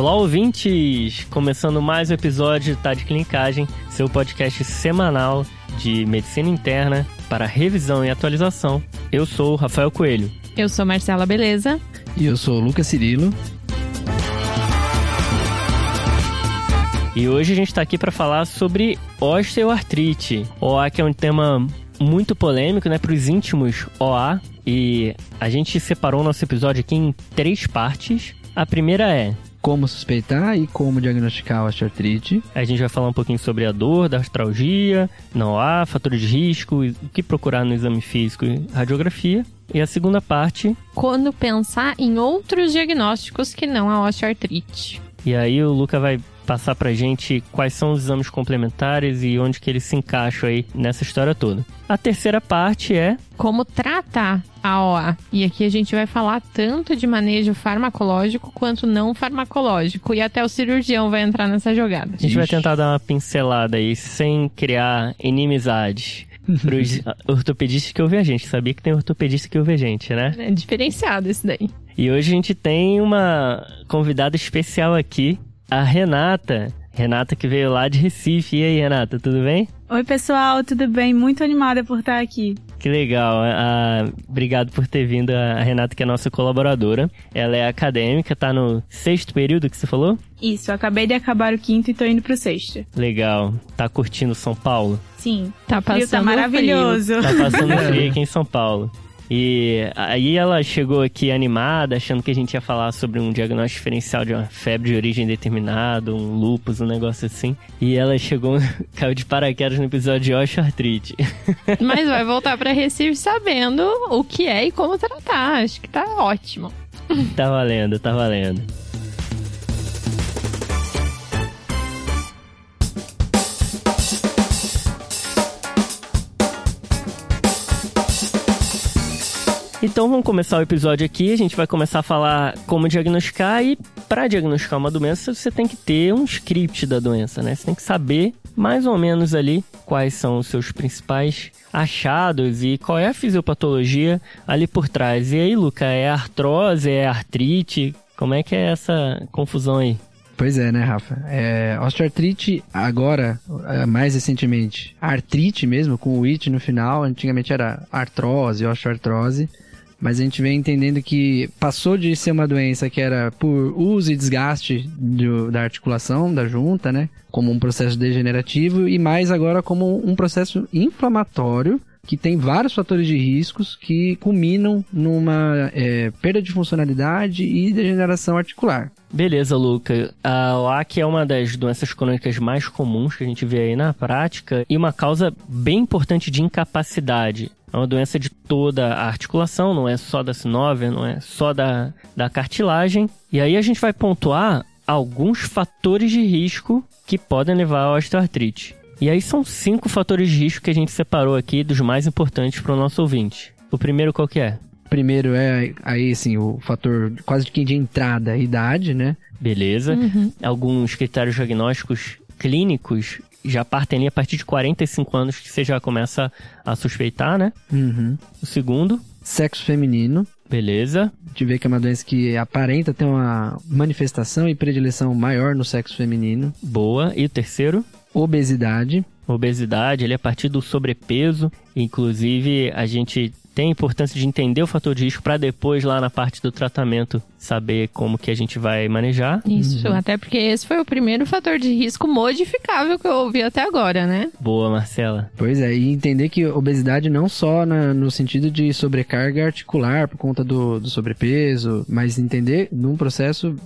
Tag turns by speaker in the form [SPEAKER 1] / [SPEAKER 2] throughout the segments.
[SPEAKER 1] Olá, ouvintes! Começando mais um episódio Tá de Clinicagem, seu podcast semanal de medicina interna para revisão e atualização. Eu sou o Rafael Coelho.
[SPEAKER 2] Eu sou Marcela Beleza.
[SPEAKER 3] E eu sou o Lucas Cirilo.
[SPEAKER 1] E hoje a gente está aqui para falar sobre osteoartrite. OA que é um tema muito polêmico, né, para os íntimos OA. E a gente separou o nosso episódio aqui em três partes. A primeira é
[SPEAKER 3] como suspeitar e como diagnosticar a osteoartrite.
[SPEAKER 1] A gente vai falar um pouquinho sobre a dor, da artralgia, não há, fatores de risco, o que procurar no exame físico e radiografia. E a segunda parte...
[SPEAKER 2] Quando pensar em outros diagnósticos que não a osteoartrite.
[SPEAKER 1] E aí o Luca vai passar pra gente quais são os exames complementares e onde que eles se encaixam aí nessa história toda. A terceira parte é
[SPEAKER 2] como tratar a OA. E aqui a gente vai falar tanto de manejo farmacológico quanto não farmacológico. E até o cirurgião vai entrar nessa jogada.
[SPEAKER 1] A gente Ixi. vai tentar dar uma pincelada aí sem criar inimizades para os ortopedistas que ouvem a gente. Sabia que tem ortopedista que ouve a gente, né?
[SPEAKER 2] É diferenciado isso daí.
[SPEAKER 1] E hoje a gente tem uma convidada especial aqui, a Renata. Renata que veio lá de Recife. E aí, Renata, tudo bem?
[SPEAKER 4] Oi, pessoal, tudo bem? Muito animada por estar aqui.
[SPEAKER 1] Que legal. Uh, obrigado por ter vindo a Renata, que é nossa colaboradora. Ela é acadêmica, tá no sexto período que você falou?
[SPEAKER 4] Isso, acabei de acabar o quinto e tô indo pro sexto.
[SPEAKER 1] Legal. Tá curtindo São Paulo?
[SPEAKER 4] Sim.
[SPEAKER 2] Tá, tá passando tá
[SPEAKER 4] maravilhoso.
[SPEAKER 1] Frio. Tá passando frio aqui em São Paulo. E aí ela chegou aqui animada, achando que a gente ia falar sobre um diagnóstico diferencial de uma febre de origem determinada, um lupus, um negócio assim. E ela chegou, caiu de paraquedas no episódio de osteoartrite.
[SPEAKER 2] Mas vai voltar para Recife sabendo o que é e como tratar. Acho que tá ótimo.
[SPEAKER 1] Tá valendo, tá valendo. Então vamos começar o episódio aqui. A gente vai começar a falar como diagnosticar e para diagnosticar uma doença você tem que ter um script da doença, né? Você tem que saber mais ou menos ali quais são os seus principais achados e qual é a fisiopatologia ali por trás. E aí, Luca, é artrose, é artrite? Como é que é essa confusão aí?
[SPEAKER 3] Pois é, né, Rafa? É, osteoartrite, agora, é, mais recentemente, artrite mesmo, com o it no final, antigamente era artrose, osteoartrose. Mas a gente vem entendendo que passou de ser uma doença que era por uso e desgaste do, da articulação, da junta, né? Como um processo degenerativo, e mais agora como um processo inflamatório que tem vários fatores de riscos que culminam numa é, perda de funcionalidade e degeneração articular.
[SPEAKER 1] Beleza, Luca. A OAC é uma das doenças crônicas mais comuns que a gente vê aí na prática e uma causa bem importante de incapacidade. É uma doença de toda a articulação, não é só da sinóvia, não é só da, da cartilagem. E aí a gente vai pontuar alguns fatores de risco que podem levar à osteoartrite. E aí são cinco fatores de risco que a gente separou aqui dos mais importantes para o nosso ouvinte. O primeiro qual que é?
[SPEAKER 3] Primeiro é aí assim o fator quase que de entrada, idade, né?
[SPEAKER 1] Beleza. Uhum. Alguns critérios diagnósticos clínicos já partem ali a partir de 45 anos que você já começa a suspeitar, né?
[SPEAKER 3] Uhum.
[SPEAKER 1] O segundo?
[SPEAKER 3] Sexo feminino.
[SPEAKER 1] Beleza.
[SPEAKER 3] A gente vê que é uma doença que aparenta ter uma manifestação e predileção maior no sexo feminino.
[SPEAKER 1] Boa. E o terceiro?
[SPEAKER 3] Obesidade.
[SPEAKER 1] Obesidade, ele é a partir do sobrepeso. Inclusive, a gente tem a importância de entender o fator de risco para depois, lá na parte do tratamento, saber como que a gente vai manejar.
[SPEAKER 2] Isso, uhum. até porque esse foi o primeiro fator de risco modificável que eu ouvi até agora, né?
[SPEAKER 1] Boa, Marcela.
[SPEAKER 3] Pois é, e entender que obesidade não só na, no sentido de sobrecarga articular por conta do, do sobrepeso, mas entender num processo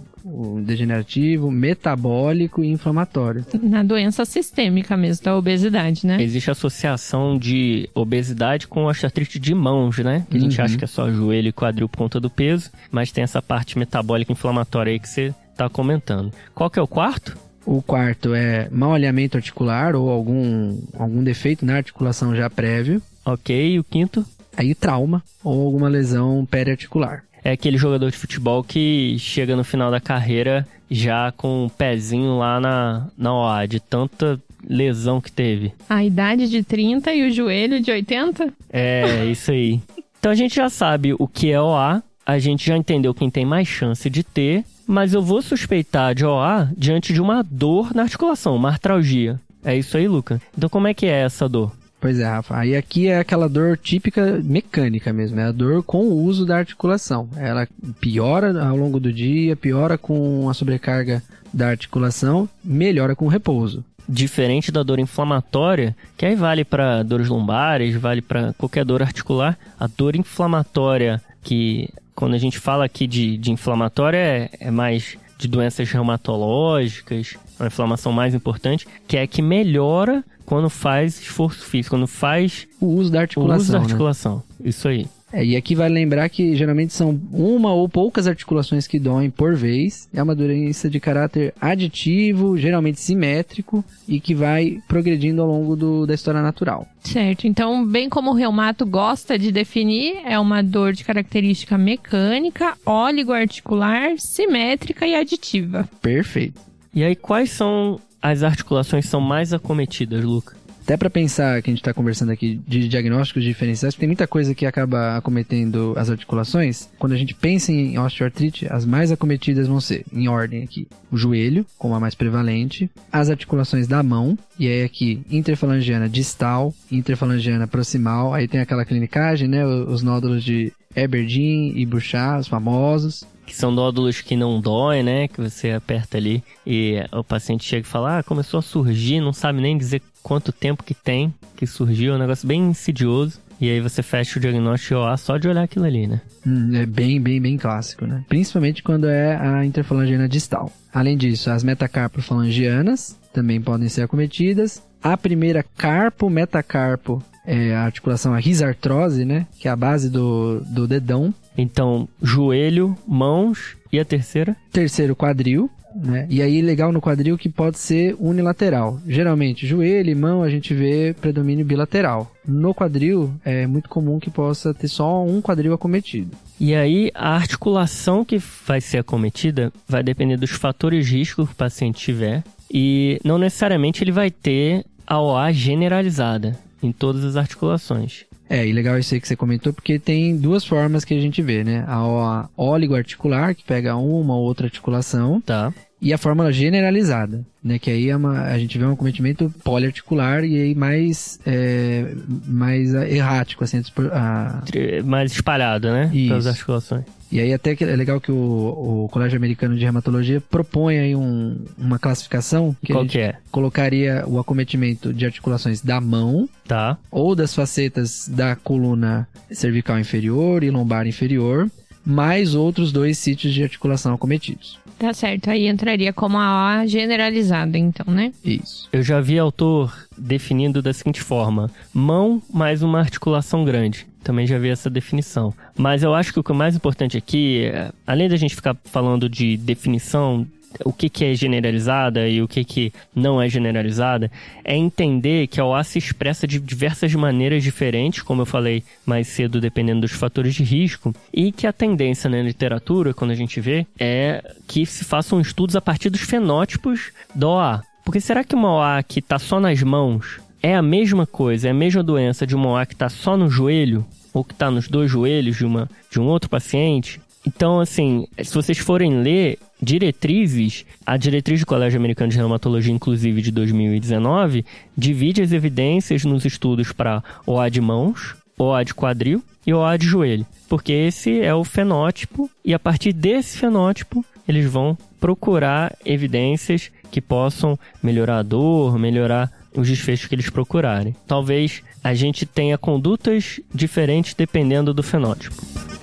[SPEAKER 3] degenerativo, metabólico e inflamatório.
[SPEAKER 2] Na doença sistêmica mesmo, da obesidade, né?
[SPEAKER 1] Existe associação de obesidade com osteoartrite de mãos, né? Que a gente uhum. acha que é só joelho e quadril por conta do peso, mas tem essa parte metabólica inflamatória aí que você está comentando. Qual que é o quarto?
[SPEAKER 3] O quarto é mau alinhamento articular ou algum, algum defeito na articulação já prévio.
[SPEAKER 1] Ok, e o quinto?
[SPEAKER 3] Aí trauma ou alguma lesão periarticular
[SPEAKER 1] é aquele jogador de futebol que chega no final da carreira já com o um pezinho lá na, na OA, de tanta lesão que teve.
[SPEAKER 2] A idade de 30 e o joelho de 80?
[SPEAKER 1] É, isso aí. Então a gente já sabe o que é OA, a gente já entendeu quem tem mais chance de ter, mas eu vou suspeitar de OA diante de uma dor na articulação, uma artralgia. É isso aí, Luca? Então como é que é essa dor?
[SPEAKER 3] Pois é, Rafa. Aí aqui é aquela dor típica mecânica mesmo, é a dor com o uso da articulação. Ela piora ao longo do dia, piora com a sobrecarga da articulação, melhora com o repouso.
[SPEAKER 1] Diferente da dor inflamatória, que aí vale para dores lombares, vale para qualquer dor articular, a dor inflamatória, que quando a gente fala aqui de, de inflamatória é, é mais de doenças reumatológicas, uma inflamação mais importante, que é que melhora quando faz esforço físico, quando faz
[SPEAKER 3] O uso da
[SPEAKER 1] o
[SPEAKER 3] articulação.
[SPEAKER 1] uso da
[SPEAKER 3] né?
[SPEAKER 1] articulação. Isso aí.
[SPEAKER 3] É, e aqui vale lembrar que geralmente são uma ou poucas articulações que doem por vez. É uma doença de caráter aditivo, geralmente simétrico e que vai progredindo ao longo do- da história natural.
[SPEAKER 2] Certo. Então, bem como o reumato gosta de definir, é uma dor de característica mecânica, oligoarticular, simétrica e aditiva.
[SPEAKER 3] Perfeito.
[SPEAKER 1] E aí, quais são as articulações que são mais acometidas, Luca?
[SPEAKER 3] Até para pensar que a gente está conversando aqui de diagnósticos diferenciais, tem muita coisa que acaba acometendo as articulações. Quando a gente pensa em osteoartrite, as mais acometidas vão ser, em ordem aqui, o joelho, como a mais prevalente, as articulações da mão, e aí aqui, interfalangiana distal, interfalangiana proximal, aí tem aquela clinicagem, né, os nódulos de Aberdeen e Bouchard, os famosos.
[SPEAKER 1] Que são nódulos que não doem, né? Que você aperta ali e o paciente chega e fala: Ah, começou a surgir, não sabe nem dizer quanto tempo que tem que surgiu, é um negócio bem insidioso. E aí você fecha o diagnóstico OA só de olhar aquilo ali, né?
[SPEAKER 3] Hum, é bem, bem, bem clássico, né? Principalmente quando é a interfalangiana distal. Além disso, as metacarpofalangianas também podem ser acometidas. A primeira carpo-metacarpo é a articulação a risartrose, né? Que é a base do, do dedão.
[SPEAKER 1] Então, joelho, mãos e a terceira?
[SPEAKER 3] Terceiro, quadril. Né? E aí, legal no quadril que pode ser unilateral. Geralmente, joelho e mão a gente vê predomínio bilateral. No quadril, é muito comum que possa ter só um quadril acometido.
[SPEAKER 1] E aí, a articulação que vai ser acometida vai depender dos fatores de risco que o paciente tiver. E não necessariamente ele vai ter a OA generalizada em todas as articulações.
[SPEAKER 3] É, e legal isso aí que você comentou, porque tem duas formas que a gente vê, né? A OA oligoarticular, que pega uma ou outra articulação,
[SPEAKER 1] Tá?
[SPEAKER 3] E a fórmula generalizada, né? Que aí é uma, a gente vê um acometimento poliarticular e aí mais, é, mais errático, assim, a,
[SPEAKER 1] Mais espalhada, né?
[SPEAKER 3] Isso.
[SPEAKER 1] Pelas articulações.
[SPEAKER 3] E aí até que é legal que o, o Colégio Americano de Reumatologia propõe aí um, uma classificação que a
[SPEAKER 1] Qual
[SPEAKER 3] gente
[SPEAKER 1] que é?
[SPEAKER 3] colocaria o acometimento de articulações da mão
[SPEAKER 1] Tá?
[SPEAKER 3] ou das facetas da coluna cervical inferior e lombar inferior, mais outros dois sítios de articulação acometidos.
[SPEAKER 2] Tá certo. Aí entraria como a OA generalizada, então, né?
[SPEAKER 3] Isso.
[SPEAKER 1] Eu já vi autor definindo da seguinte forma: mão mais uma articulação grande. Também já vi essa definição. Mas eu acho que o que é mais importante aqui, é, além da gente ficar falando de definição, o que, que é generalizada e o que, que não é generalizada, é entender que a OA se expressa de diversas maneiras diferentes, como eu falei mais cedo, dependendo dos fatores de risco, e que a tendência na literatura, quando a gente vê, é que se façam estudos a partir dos fenótipos da OA. Porque será que uma OA que está só nas mãos é a mesma coisa, é a mesma doença de uma OA que está só no joelho, ou que está nos dois joelhos de, uma, de um outro paciente? Então, assim, se vocês forem ler diretrizes, a diretriz do Colégio Americano de Reumatologia, inclusive de 2019, divide as evidências nos estudos para OA de mãos, OA de quadril e OA de joelho. Porque esse é o fenótipo, e a partir desse fenótipo, eles vão procurar evidências que possam melhorar a dor, melhorar os desfechos que eles procurarem. Talvez a gente tenha condutas diferentes dependendo do fenótipo.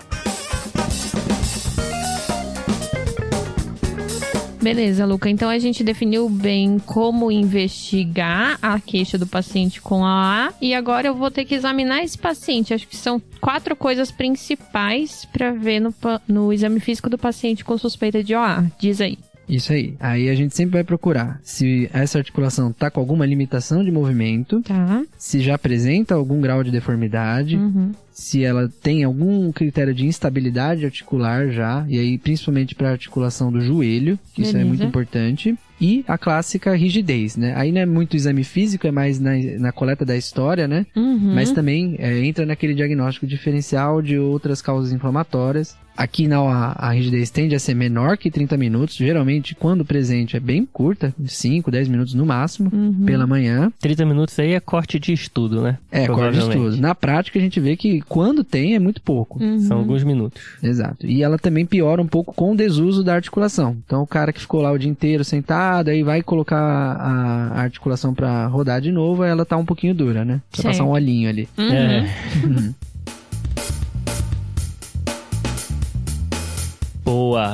[SPEAKER 2] Beleza, Luca. Então a gente definiu bem como investigar a queixa do paciente com a A. E agora eu vou ter que examinar esse paciente. Acho que são quatro coisas principais para ver no, no exame físico do paciente com suspeita de OA. Diz aí.
[SPEAKER 3] Isso aí. Aí a gente sempre vai procurar se essa articulação está com alguma limitação de movimento,
[SPEAKER 2] Tá.
[SPEAKER 3] se já apresenta algum grau de deformidade,
[SPEAKER 2] Uhum.
[SPEAKER 3] se ela tem algum critério de instabilidade articular já, e aí principalmente para a articulação do joelho, que isso é
[SPEAKER 2] Beleza.
[SPEAKER 3] muito importante, e a clássica rigidez, né? Aí não é muito exame físico, é mais na, na coleta da história, né?
[SPEAKER 2] Uhum.
[SPEAKER 3] Mas também é, entra naquele diagnóstico diferencial de outras causas inflamatórias Aqui na a, a rigidez tende a ser menor que 30 minutos. Geralmente, quando presente, é bem curta, 5, 10 minutos no máximo,
[SPEAKER 2] Uhum.
[SPEAKER 3] pela manhã.
[SPEAKER 1] 30 minutos aí é corte de estudo, né?
[SPEAKER 3] É, corre de estudo. Na prática, a gente vê que quando tem, é muito pouco.
[SPEAKER 2] Uhum.
[SPEAKER 1] São alguns minutos.
[SPEAKER 3] Exato. E ela também piora um pouco com o desuso da articulação. Então, o cara que ficou lá o dia inteiro sentado, aí vai colocar a, a articulação pra rodar de novo, aí ela tá um pouquinho dura, né?
[SPEAKER 2] Certo.
[SPEAKER 3] passar um olhinho ali.
[SPEAKER 2] Uhum.
[SPEAKER 1] É.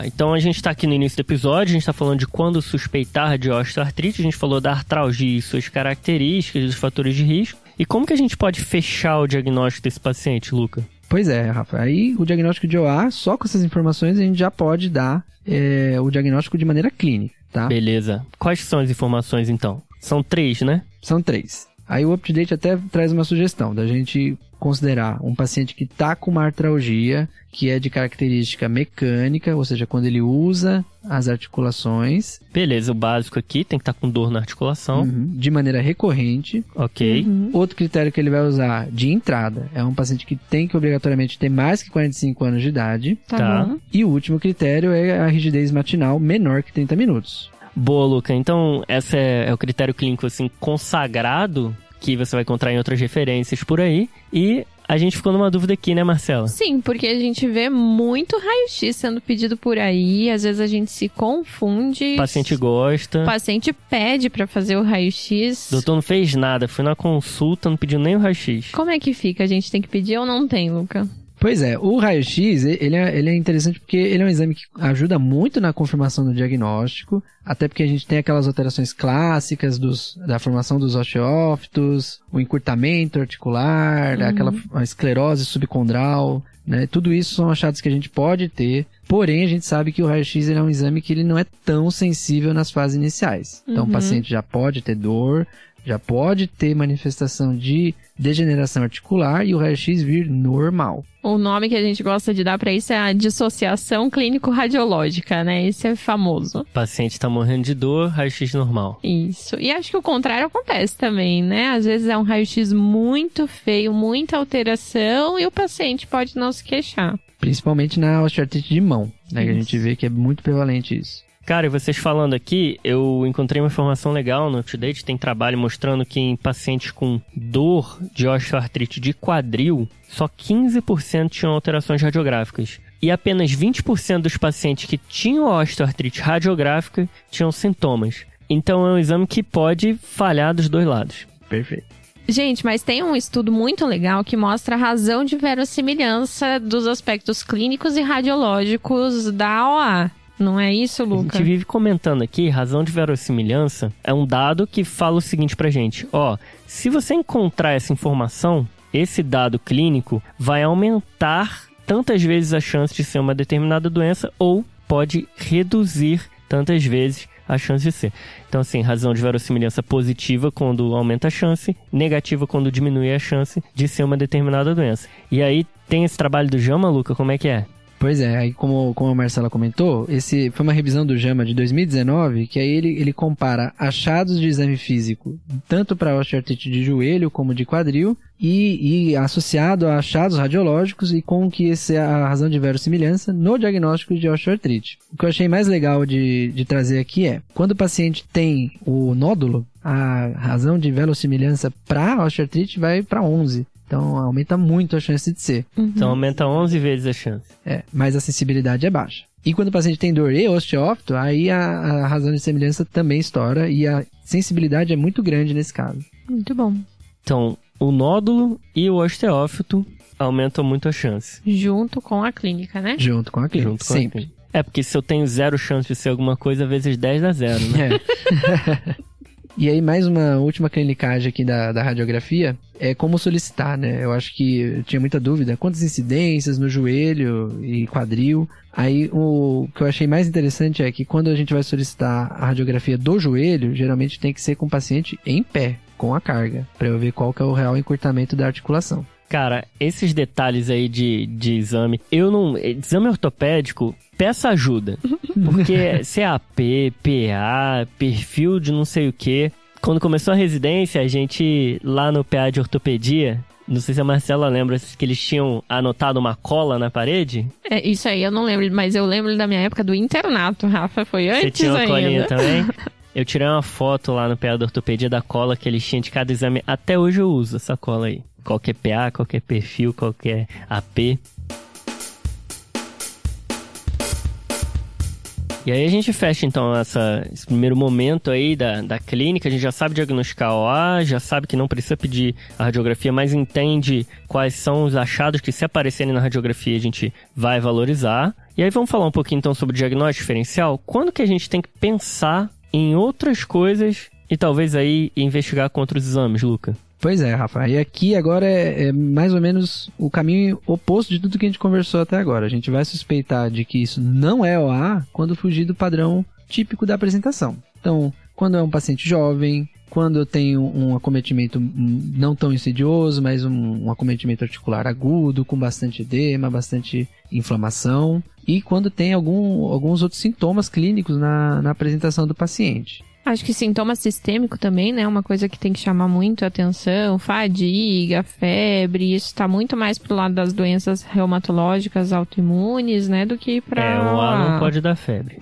[SPEAKER 1] Então a gente tá aqui no início do episódio, a gente tá falando de quando suspeitar de osteoartrite, a gente falou da artralgia e suas características, dos fatores de risco. E como que a gente pode fechar o diagnóstico desse paciente, Luca?
[SPEAKER 3] Pois é, Rafa. Aí o diagnóstico de OA, só com essas informações a gente já pode dar é, o diagnóstico de maneira clínica, tá?
[SPEAKER 1] Beleza. Quais são as informações então? São três, né?
[SPEAKER 3] São três. Aí o UpToDate até traz uma sugestão da gente considerar um paciente que está com uma artralgia, que é de característica mecânica, ou seja, quando ele usa as articulações
[SPEAKER 1] Beleza, o básico aqui tem que estar com dor na articulação.
[SPEAKER 3] uhum, de maneira recorrente.
[SPEAKER 1] Ok.
[SPEAKER 2] Uhum.
[SPEAKER 3] Outro critério que ele vai usar de entrada é um paciente que tem que obrigatoriamente ter mais que 45 anos de idade.
[SPEAKER 2] Tá,
[SPEAKER 1] Tá.
[SPEAKER 2] bom.
[SPEAKER 3] E o último critério é a rigidez matinal menor que 30 minutos.
[SPEAKER 1] Boa, Luca. Então, esse é, é o critério clínico assim consagrado que você vai encontrar em outras referências por aí. E a gente ficou numa dúvida aqui, né, Marcela?
[SPEAKER 2] Sim, porque a gente vê muito raio-x sendo pedido por aí, às vezes a gente se confunde.
[SPEAKER 1] O paciente gosta.
[SPEAKER 2] O paciente pede pra fazer o raio-x.
[SPEAKER 1] Doutor não fez nada, foi na consulta, não pediu nem o raio-x.
[SPEAKER 2] Como é que fica? A gente tem que pedir ou não tem, Luca?
[SPEAKER 3] Pois é, o raio-x, ele é, ele é interessante porque ele é um exame que ajuda muito na confirmação do diagnóstico, até porque a gente tem aquelas alterações clássicas dos, da formação dos osteófitos, o encurtamento articular, aquela a esclerose subcondral, né? Tudo isso são achados que a gente pode ter, porém a gente sabe que o raio-x é um exame que ele não é tão sensível nas fases iniciais. Então
[SPEAKER 2] Uhum.
[SPEAKER 3] o paciente já pode ter dor, já pode ter manifestação de degeneração articular e o raio-x vir normal.
[SPEAKER 2] O nome que a gente gosta de dar pra isso é a dissociação clínico-radiológica, né? Esse é famoso.
[SPEAKER 1] O paciente tá morrendo de dor, raio-x normal.
[SPEAKER 2] Isso. E acho que o contrário acontece também, né? Às vezes é um raio-x muito feio, muita alteração e o paciente pode não se queixar.
[SPEAKER 3] Principalmente na osteoartrite de mão, né? Que a
[SPEAKER 2] Isso.
[SPEAKER 3] gente vê que é muito prevalente isso.
[SPEAKER 1] Cara, e vocês falando aqui, eu encontrei uma informação legal no UpToDate, tem trabalho mostrando que em pacientes com dor de osteoartrite de quadril, só 15% tinham alterações radiográficas. E apenas 20% dos pacientes que tinham osteoartrite radiográfica tinham sintomas. Então é um exame que pode falhar dos dois lados.
[SPEAKER 3] Perfeito.
[SPEAKER 2] Gente, mas tem um estudo muito legal que mostra a razão de verossimilhança dos aspectos clínicos e radiológicos da OA. Não é isso,
[SPEAKER 1] A
[SPEAKER 2] Luca?
[SPEAKER 1] gente vive comentando aqui, razão de verossimilhança é um dado que fala o seguinte pra gente. Ó, se você encontrar essa informação, esse dado clínico vai aumentar tantas vezes a chance de ser uma determinada doença ou pode reduzir tantas vezes a chance de ser. Então, assim, razão de verossimilhança positiva quando aumenta a chance, negativa quando diminui a chance de ser uma determinada doença. E aí tem esse trabalho do Jama, Luca, como é que é?
[SPEAKER 3] Pois é, aí como, como a Marcela comentou, esse foi uma revisão do JAMA de 2019, que aí ele, ele compara achados de exame físico, tanto para osteoartrite de joelho como de quadril, e, e associado a achados radiológicos e com que essa é a razão de verossimilhança no diagnóstico de osteoartrite. O que eu achei mais legal de, de trazer aqui é, quando o paciente tem o nódulo, a razão de verossimilhança para osteoartrite vai para 11. Então aumenta muito a chance de ser.
[SPEAKER 2] Uhum.
[SPEAKER 1] Então aumenta 11 vezes a chance.
[SPEAKER 3] É, mas a sensibilidade é baixa. E quando o paciente tem dor e osteófito, aí a, a razão de semelhança também estoura e a sensibilidade é muito grande nesse caso.
[SPEAKER 2] Muito bom.
[SPEAKER 1] Então, o nódulo e o osteófito aumentam muito a chance.
[SPEAKER 2] Junto com a clínica, né?
[SPEAKER 3] Junto com a clínica,
[SPEAKER 1] Junto com a
[SPEAKER 3] sempre.
[SPEAKER 1] clínica. É, porque se eu tenho zero chance de ser alguma coisa, vezes 10 dá zero, né?
[SPEAKER 3] É. e aí, mais uma última clinicagem aqui da, da radiografia é como solicitar, né? Eu acho que tinha muita dúvida. Quantas incidências no joelho e quadril? Aí, o que eu achei mais interessante é que quando a gente vai solicitar a radiografia do joelho, geralmente tem que ser com o paciente em pé, com a carga, para eu ver qual que é o real encurtamento da articulação.
[SPEAKER 1] Cara, esses detalhes aí de, de exame, eu não. Exame ortopédico, peça ajuda. Porque CAP, PA, perfil de não sei o que. Quando começou a residência, a gente, lá no PA de ortopedia, Não sei se a Marcela lembra que eles tinham anotado uma cola na parede.
[SPEAKER 2] É, isso aí eu não lembro, mas eu lembro da minha época do internato, Rafa. Foi antes
[SPEAKER 1] Você tinha uma
[SPEAKER 2] ainda.
[SPEAKER 1] colinha também? Eu tirei uma foto lá no PA da ortopedia da cola que eles tinham de cada exame. Até hoje eu uso essa cola aí. Qualquer PA, qualquer perfil, qualquer AP. E aí a gente fecha então essa, esse primeiro momento aí da, da clínica, a gente já sabe diagnosticar OA, já sabe que não precisa pedir a radiografia, mas entende quais são os achados que se aparecerem na radiografia a gente vai valorizar. E aí vamos falar um pouquinho então sobre diagnóstico diferencial. Quando que a gente tem que pensar em outras coisas e talvez aí investigar contra os exames, Luca?
[SPEAKER 3] Pois é, Rafa. E aqui agora é, é, mais ou menos o caminho oposto de tudo que a gente conversou até agora. A gente vai suspeitar de que isso não é OA quando fugir do padrão típico da apresentação. Então, quando é um paciente jovem, quando eu tenho um acometimento não tão insidioso, mas um, um acometimento articular agudo, com bastante edema, bastante inflamação, e quando tem algum, alguns outros sintomas clínicos na, na apresentação do paciente.
[SPEAKER 2] Acho que sintoma sistêmico também, né? Uma coisa que tem que chamar muito a atenção. Fadiga, febre. Isso tá muito mais pro lado das doenças reumatológicas autoimunes, né? Do que pra...
[SPEAKER 1] É, o A não pode dar febre.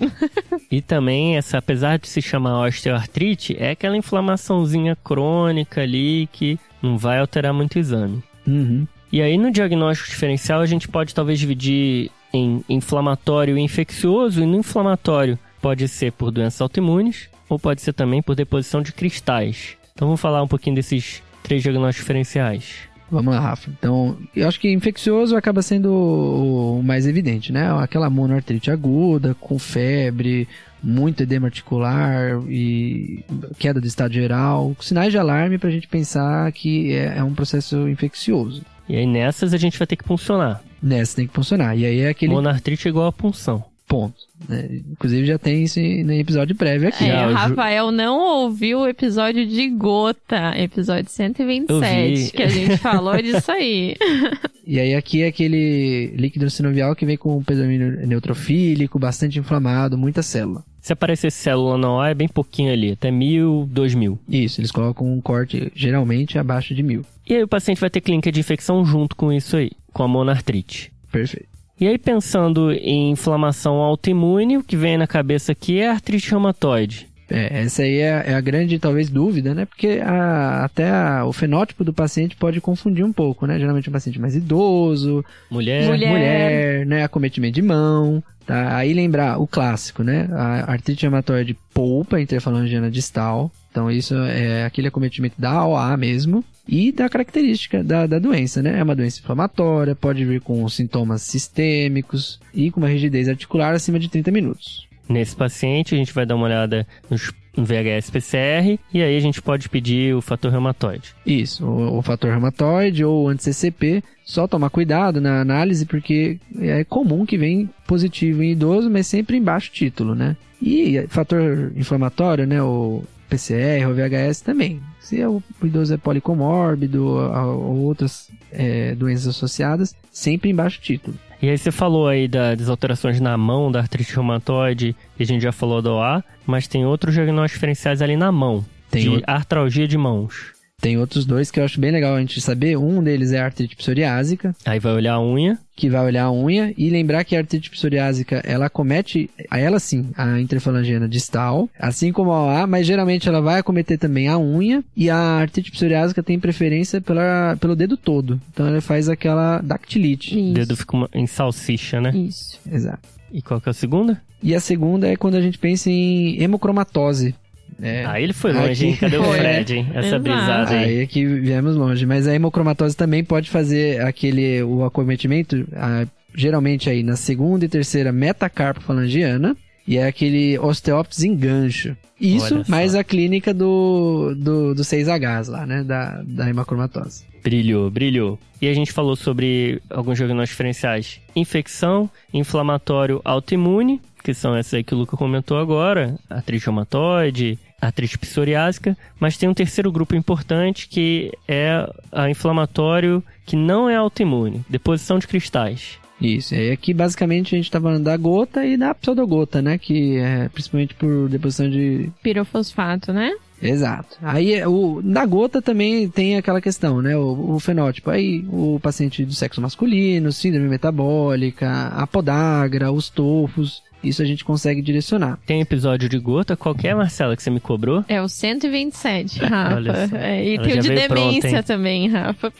[SPEAKER 1] e também, essa, apesar de se chamar osteoartrite, é aquela inflamaçãozinha crônica ali que não vai alterar muito o exame.
[SPEAKER 3] Uhum.
[SPEAKER 1] E aí, no diagnóstico diferencial, a gente pode talvez dividir em inflamatório e infeccioso. E no inflamatório pode ser por doenças autoimunes ou pode ser também por deposição de cristais. Então vamos falar um pouquinho desses três diagnósticos diferenciais.
[SPEAKER 3] Vamos lá, Rafa. Então, eu acho que infeccioso acaba sendo o mais evidente, né? Aquela monoartrite aguda, com febre, muito edema articular e queda do estado geral. Sinais de alarme para a gente pensar que é, é um processo infeccioso.
[SPEAKER 1] E aí nessas a gente vai ter que puncionar.
[SPEAKER 3] Nessas tem que funcionar. E aí é aquele.
[SPEAKER 1] Monartrite é igual a punção.
[SPEAKER 3] Ponto. Né? Inclusive já tem isso no episódio prévio aqui.
[SPEAKER 2] É, o Rafael não ouviu o episódio de gota, episódio 127, que a gente falou disso aí.
[SPEAKER 3] E aí aqui é aquele líquido sinovial que vem com um predomínio neutrofílico, bastante inflamado, muita célula.
[SPEAKER 1] Se aparecer célula na OA é bem pouquinho ali, até mil, dois mil.
[SPEAKER 3] Isso, eles colocam um corte geralmente abaixo de mil.
[SPEAKER 1] E aí o paciente vai ter clínica de infecção junto com isso aí, com a monartrite.
[SPEAKER 3] Perfeito.
[SPEAKER 1] E aí pensando em inflamação autoimune, o que vem na cabeça aqui é a artrite reumatoide.
[SPEAKER 3] É, essa aí é, é a grande, talvez, dúvida, né? Porque a- até a- o fenótipo do paciente pode confundir um pouco, né? Geralmente é um paciente mais idoso,
[SPEAKER 1] Mulher,
[SPEAKER 2] Mulher.
[SPEAKER 3] mulher, né? Acometimento de mão, tá? Aí lembrar o clássico, né? A artrite reumatoide polpa interfalangiana distal. Então isso é aquele acometimento da OA mesmo. E da característica da, da doença, né? É uma doença inflamatória, pode vir com sintomas sistêmicos e com uma rigidez articular acima de 30 minutos.
[SPEAKER 1] Nesse paciente, a gente vai dar uma olhada nos, no VHS PCR e aí a gente pode pedir o fator reumatoide.
[SPEAKER 3] Isso, o, o fator reumatoide ou anti-CCP, só tomar cuidado na análise porque é comum que vem positivo em idoso, mas sempre em baixo título, né? E fator inflamatório, né, o PCR, o VHS também. Se o idoso é policomórbido ou, ou outras é, doenças associadas, sempre em baixo título.
[SPEAKER 1] E aí você falou aí da- das alterações na mão, da artrite reumatoide, e a gente já falou do OA, mas tem outros diagnósticos diferenciais ali na mão.
[SPEAKER 3] Tem
[SPEAKER 1] de artralgia de mãos.
[SPEAKER 3] Tem outros dois que eu acho bem legal a gente saber. Um deles é a artrite psoriásica,
[SPEAKER 1] Aí vai olhar a unha.
[SPEAKER 3] que vai olhar a unha e lembrar que a artrite psoriásica, ela acomete, a ela sim, a interfalangiana distal, assim como a OA, mas geralmente ela vai acometer também a unha e a artrite psoriásica tem preferência pela, pelo dedo todo. Então ela faz aquela dactilite.
[SPEAKER 1] O
[SPEAKER 2] Isso.
[SPEAKER 1] dedo fica uma- em salsicha, né?
[SPEAKER 2] Isso.
[SPEAKER 3] Exato.
[SPEAKER 1] E qual que é a segunda?
[SPEAKER 3] E a segunda é quando a gente pensa em hemocromatose. É,
[SPEAKER 1] Aí ele foi longe,
[SPEAKER 3] Aqui-
[SPEAKER 1] hein? Cadê o. Fred, hein? Essa
[SPEAKER 2] Exato.
[SPEAKER 1] brisada aí.
[SPEAKER 3] Aí é que viemos longe. Mas a hemocromatose também pode fazer aquele, o acometimento, ah, geralmente aí na segunda e terceira metacarpofalangiana, e é aquele osteóptise em gancho. Isso, mais a clínica do, do, do 6Hs lá, né, da, da hemocromatose.
[SPEAKER 1] Brilhou, brilhou. E a gente falou sobre alguns diagnósticos diferenciais. Infecção, inflamatório autoimune, que são essas aí que o Luca comentou agora, artrite reumatoide, artrite psoriásica, mas tem um terceiro grupo importante que é a inflamatório que não é autoimune, deposição de cristais.
[SPEAKER 3] Isso, e aí aqui basicamente a gente tá falando da gota e da pseudogota, né, que é principalmente por deposição de...
[SPEAKER 2] Pirofosfato, né?
[SPEAKER 3] Exato. Aí o, na gota também tem aquela questão, né? O, o fenótipo. Aí o paciente do sexo masculino, síndrome metabólica, a podagra, os tofos. Isso a gente consegue direcionar.
[SPEAKER 1] Tem episódio de gota? Qual que é, Marcela, que você me cobrou?
[SPEAKER 2] É o 127, Rafa.
[SPEAKER 1] Olha só.
[SPEAKER 2] É, e
[SPEAKER 1] Ela
[SPEAKER 2] tem o de demência também, Rafa.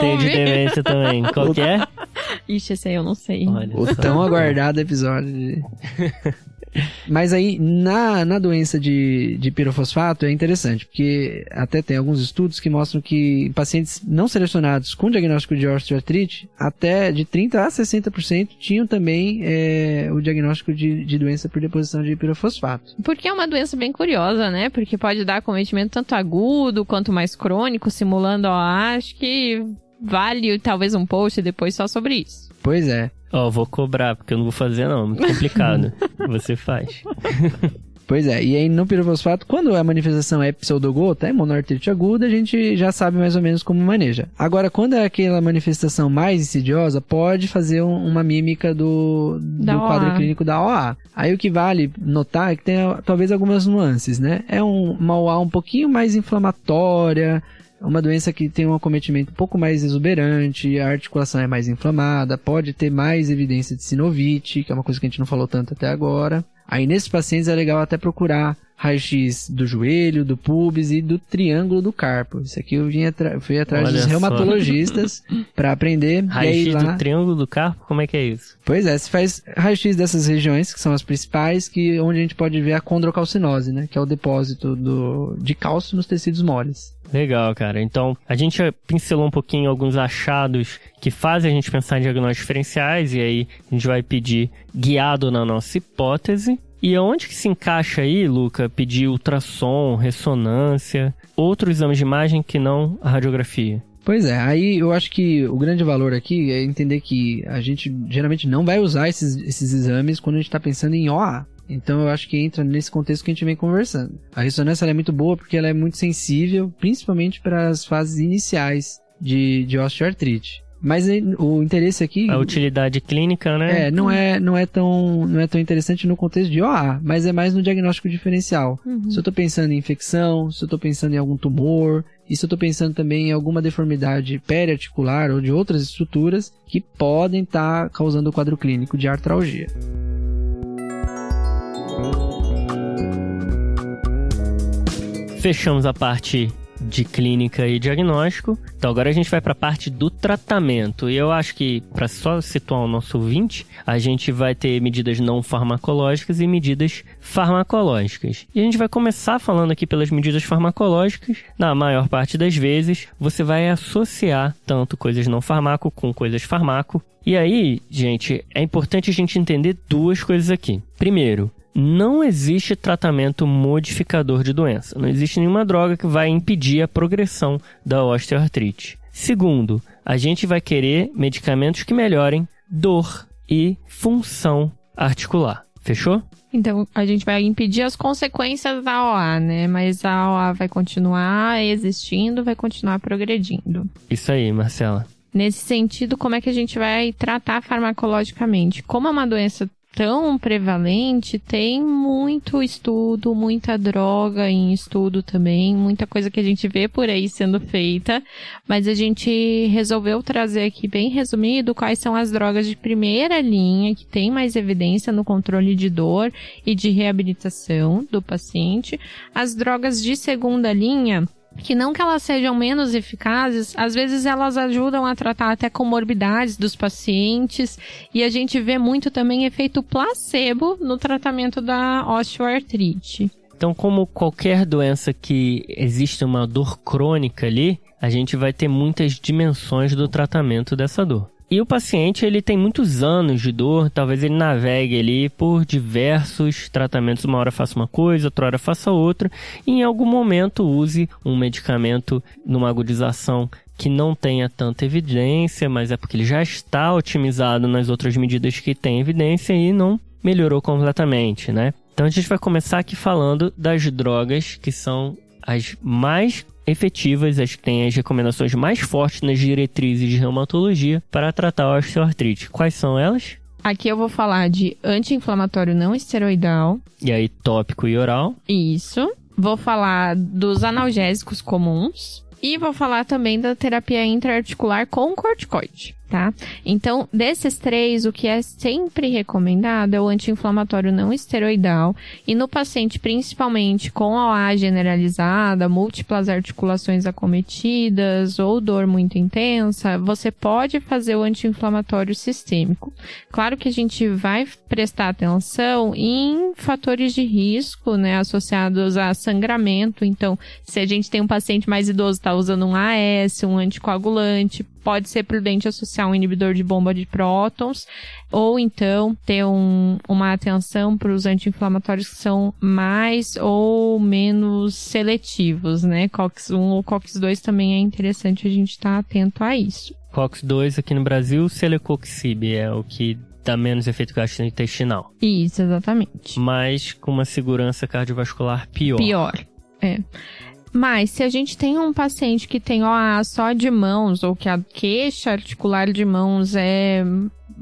[SPEAKER 1] Tem de demência também. Qual que é?
[SPEAKER 2] Ixi, esse aí eu não sei.
[SPEAKER 1] Olha
[SPEAKER 3] O
[SPEAKER 1] só.
[SPEAKER 3] tão aguardado episódio. de- Mas aí, na, na doença de, de pirofosfato, é interessante, porque até tem alguns estudos que mostram que pacientes não selecionados com diagnóstico de osteoartrite, até de 30% a 60% tinham também é, o diagnóstico de, de doença por deposição de pirofosfato.
[SPEAKER 2] Porque é uma doença bem curiosa, né? Porque pode dar cometimento tanto agudo quanto mais crônico, simulando OA. Acho que vale talvez um post depois só sobre isso.
[SPEAKER 3] Pois é.
[SPEAKER 1] Ó, vou cobrar, porque eu não vou fazer não, muito complicado. Você faz.
[SPEAKER 3] Pois é, e aí no pirofosfato, quando a manifestação é pseudogota, é monoartrite aguda, a gente já sabe mais ou menos como maneja. Agora, quando é aquela manifestação mais insidiosa, pode fazer um- uma mímica do, do
[SPEAKER 2] OA.
[SPEAKER 3] quadro clínico da OA. Aí o que vale notar é que tem talvez algumas nuances, né? É um, uma OA um pouquinho mais inflamatória, uma doença que tem um acometimento um pouco mais exuberante, a articulação é mais inflamada, pode ter mais evidência de sinovite, que é uma coisa que a gente não falou tanto até agora. Aí nesses pacientes é legal até procurar raio-x do joelho, do pubis e do triângulo do carpo. Isso aqui eu vim atra- fui atrás
[SPEAKER 1] Olha
[SPEAKER 3] dos reumatologistas para aprender. e
[SPEAKER 1] Raio-X
[SPEAKER 3] lá...
[SPEAKER 1] do triângulo do carpo, como é que é isso?
[SPEAKER 3] Pois é, se faz raio-x dessas regiões, que são as principais, que onde a gente pode ver a condrocalcinose, né? Que é o depósito do, de cálcio nos tecidos moles.
[SPEAKER 1] Legal, cara. Então, a gente pincelou um pouquinho alguns achados que fazem a gente pensar em diagnósticos diferenciais, e aí a gente vai pedir guiado na nossa hipótese. E aonde que se encaixa aí, Luca, pedir ultrassom, ressonância, outros exames de imagem que não a radiografia?
[SPEAKER 3] Pois é, aí eu acho que o grande valor aqui é entender que a gente geralmente não vai usar esses, esses exames quando a gente está pensando em OA. Então eu acho que entra nesse contexto que a gente vem conversando. A ressonância é muito boa porque ela é muito sensível, principalmente para as fases iniciais de, de osteoartrite. Mas o interesse aqui
[SPEAKER 1] A utilidade clínica, né?
[SPEAKER 3] é, não é, não é tão, não é tão interessante no contexto de OA, mas é mais no diagnóstico diferencial. Se eu estou pensando em infecção, se eu estou pensando em algum tumor, e se eu estou pensando também em alguma deformidade periarticular ou de outras estruturas que podem estar causando o quadro clínico de artralgia.
[SPEAKER 1] Fechamos a parte de clínica e diagnóstico. Então agora a gente vai para a parte do tratamento. E eu acho que para só situar o nosso ouvinte, a gente vai ter medidas não farmacológicas e medidas farmacológicas. E a gente vai começar falando aqui pelas medidas farmacológicas. Na maior parte das vezes, você vai associar tanto coisas não farmaco com coisas farmaco. E aí, gente, é importante a gente entender duas coisas aqui. Primeiro, não existe tratamento modificador de doença. Não existe nenhuma droga que vai impedir a progressão da osteoartrite. Segundo, a gente vai querer medicamentos que melhorem dor e função articular. Fechou?
[SPEAKER 2] Então, a gente vai impedir as consequências da OA, né? Mas a OA vai continuar existindo, vai continuar progredindo.
[SPEAKER 1] Isso aí, Marcela.
[SPEAKER 2] Nesse sentido, como é que a gente vai tratar farmacologicamente? Como é uma doença tão prevalente, tem muito estudo, muita droga em estudo também, muita coisa que a gente vê por aí sendo feita, mas a gente resolveu trazer aqui bem resumido quais são as drogas de primeira linha que tem mais evidência no controle de dor e de reabilitação do paciente, as drogas de segunda linha que não que elas sejam menos eficazes, às vezes elas ajudam a tratar até comorbidades dos pacientes e a gente vê muito também efeito placebo no tratamento da osteoartrite.
[SPEAKER 1] Então, como qualquer doença que existe uma dor crônica ali, a gente vai ter muitas dimensões do tratamento dessa dor. E o paciente, ele tem muitos anos de dor, talvez ele navegue ali por diversos tratamentos, uma hora faça uma coisa, outra hora faça outra, e em algum momento use um medicamento numa agudização que não tenha tanta evidência, mas é porque ele já está otimizado nas outras medidas que tem evidência e não melhorou completamente, né? Então a gente vai começar aqui falando das drogas que são as mais efetivas, as que têm as recomendações mais fortes nas diretrizes de reumatologia para tratar a osteoartrite. Quais são elas?
[SPEAKER 2] Aqui eu vou falar de anti-inflamatório não esteroidal,
[SPEAKER 1] E aí, tópico e oral.
[SPEAKER 2] isso, Vou falar dos analgésicos comuns e vou falar também da terapia intraarticular com corticoide tá? Então, desses três, o que é sempre recomendado é o anti-inflamatório não esteroidal e no paciente principalmente com OA generalizada, múltiplas articulações acometidas ou dor muito intensa, você pode fazer o anti-inflamatório sistêmico. Claro que a gente vai prestar atenção em fatores de risco, né, associados a sangramento. Então, se a gente tem um paciente mais idoso está usando um AS, um anticoagulante, pode ser prudente associar um inibidor de bomba de prótons, ou então ter um, uma atenção para os anti-inflamatórios que são mais ou menos seletivos, né? COX-1 ou COX-2 também é interessante a gente estar tá atento a isso.
[SPEAKER 1] COX-2 aqui no Brasil, Celecoxib é o que dá menos efeito gastrointestinal.
[SPEAKER 2] Isso, exatamente.
[SPEAKER 1] Mas com uma segurança cardiovascular pior.
[SPEAKER 2] Pior, é. Mas se a gente tem um paciente que tem OA só de mãos, ou que a queixa articular de mãos é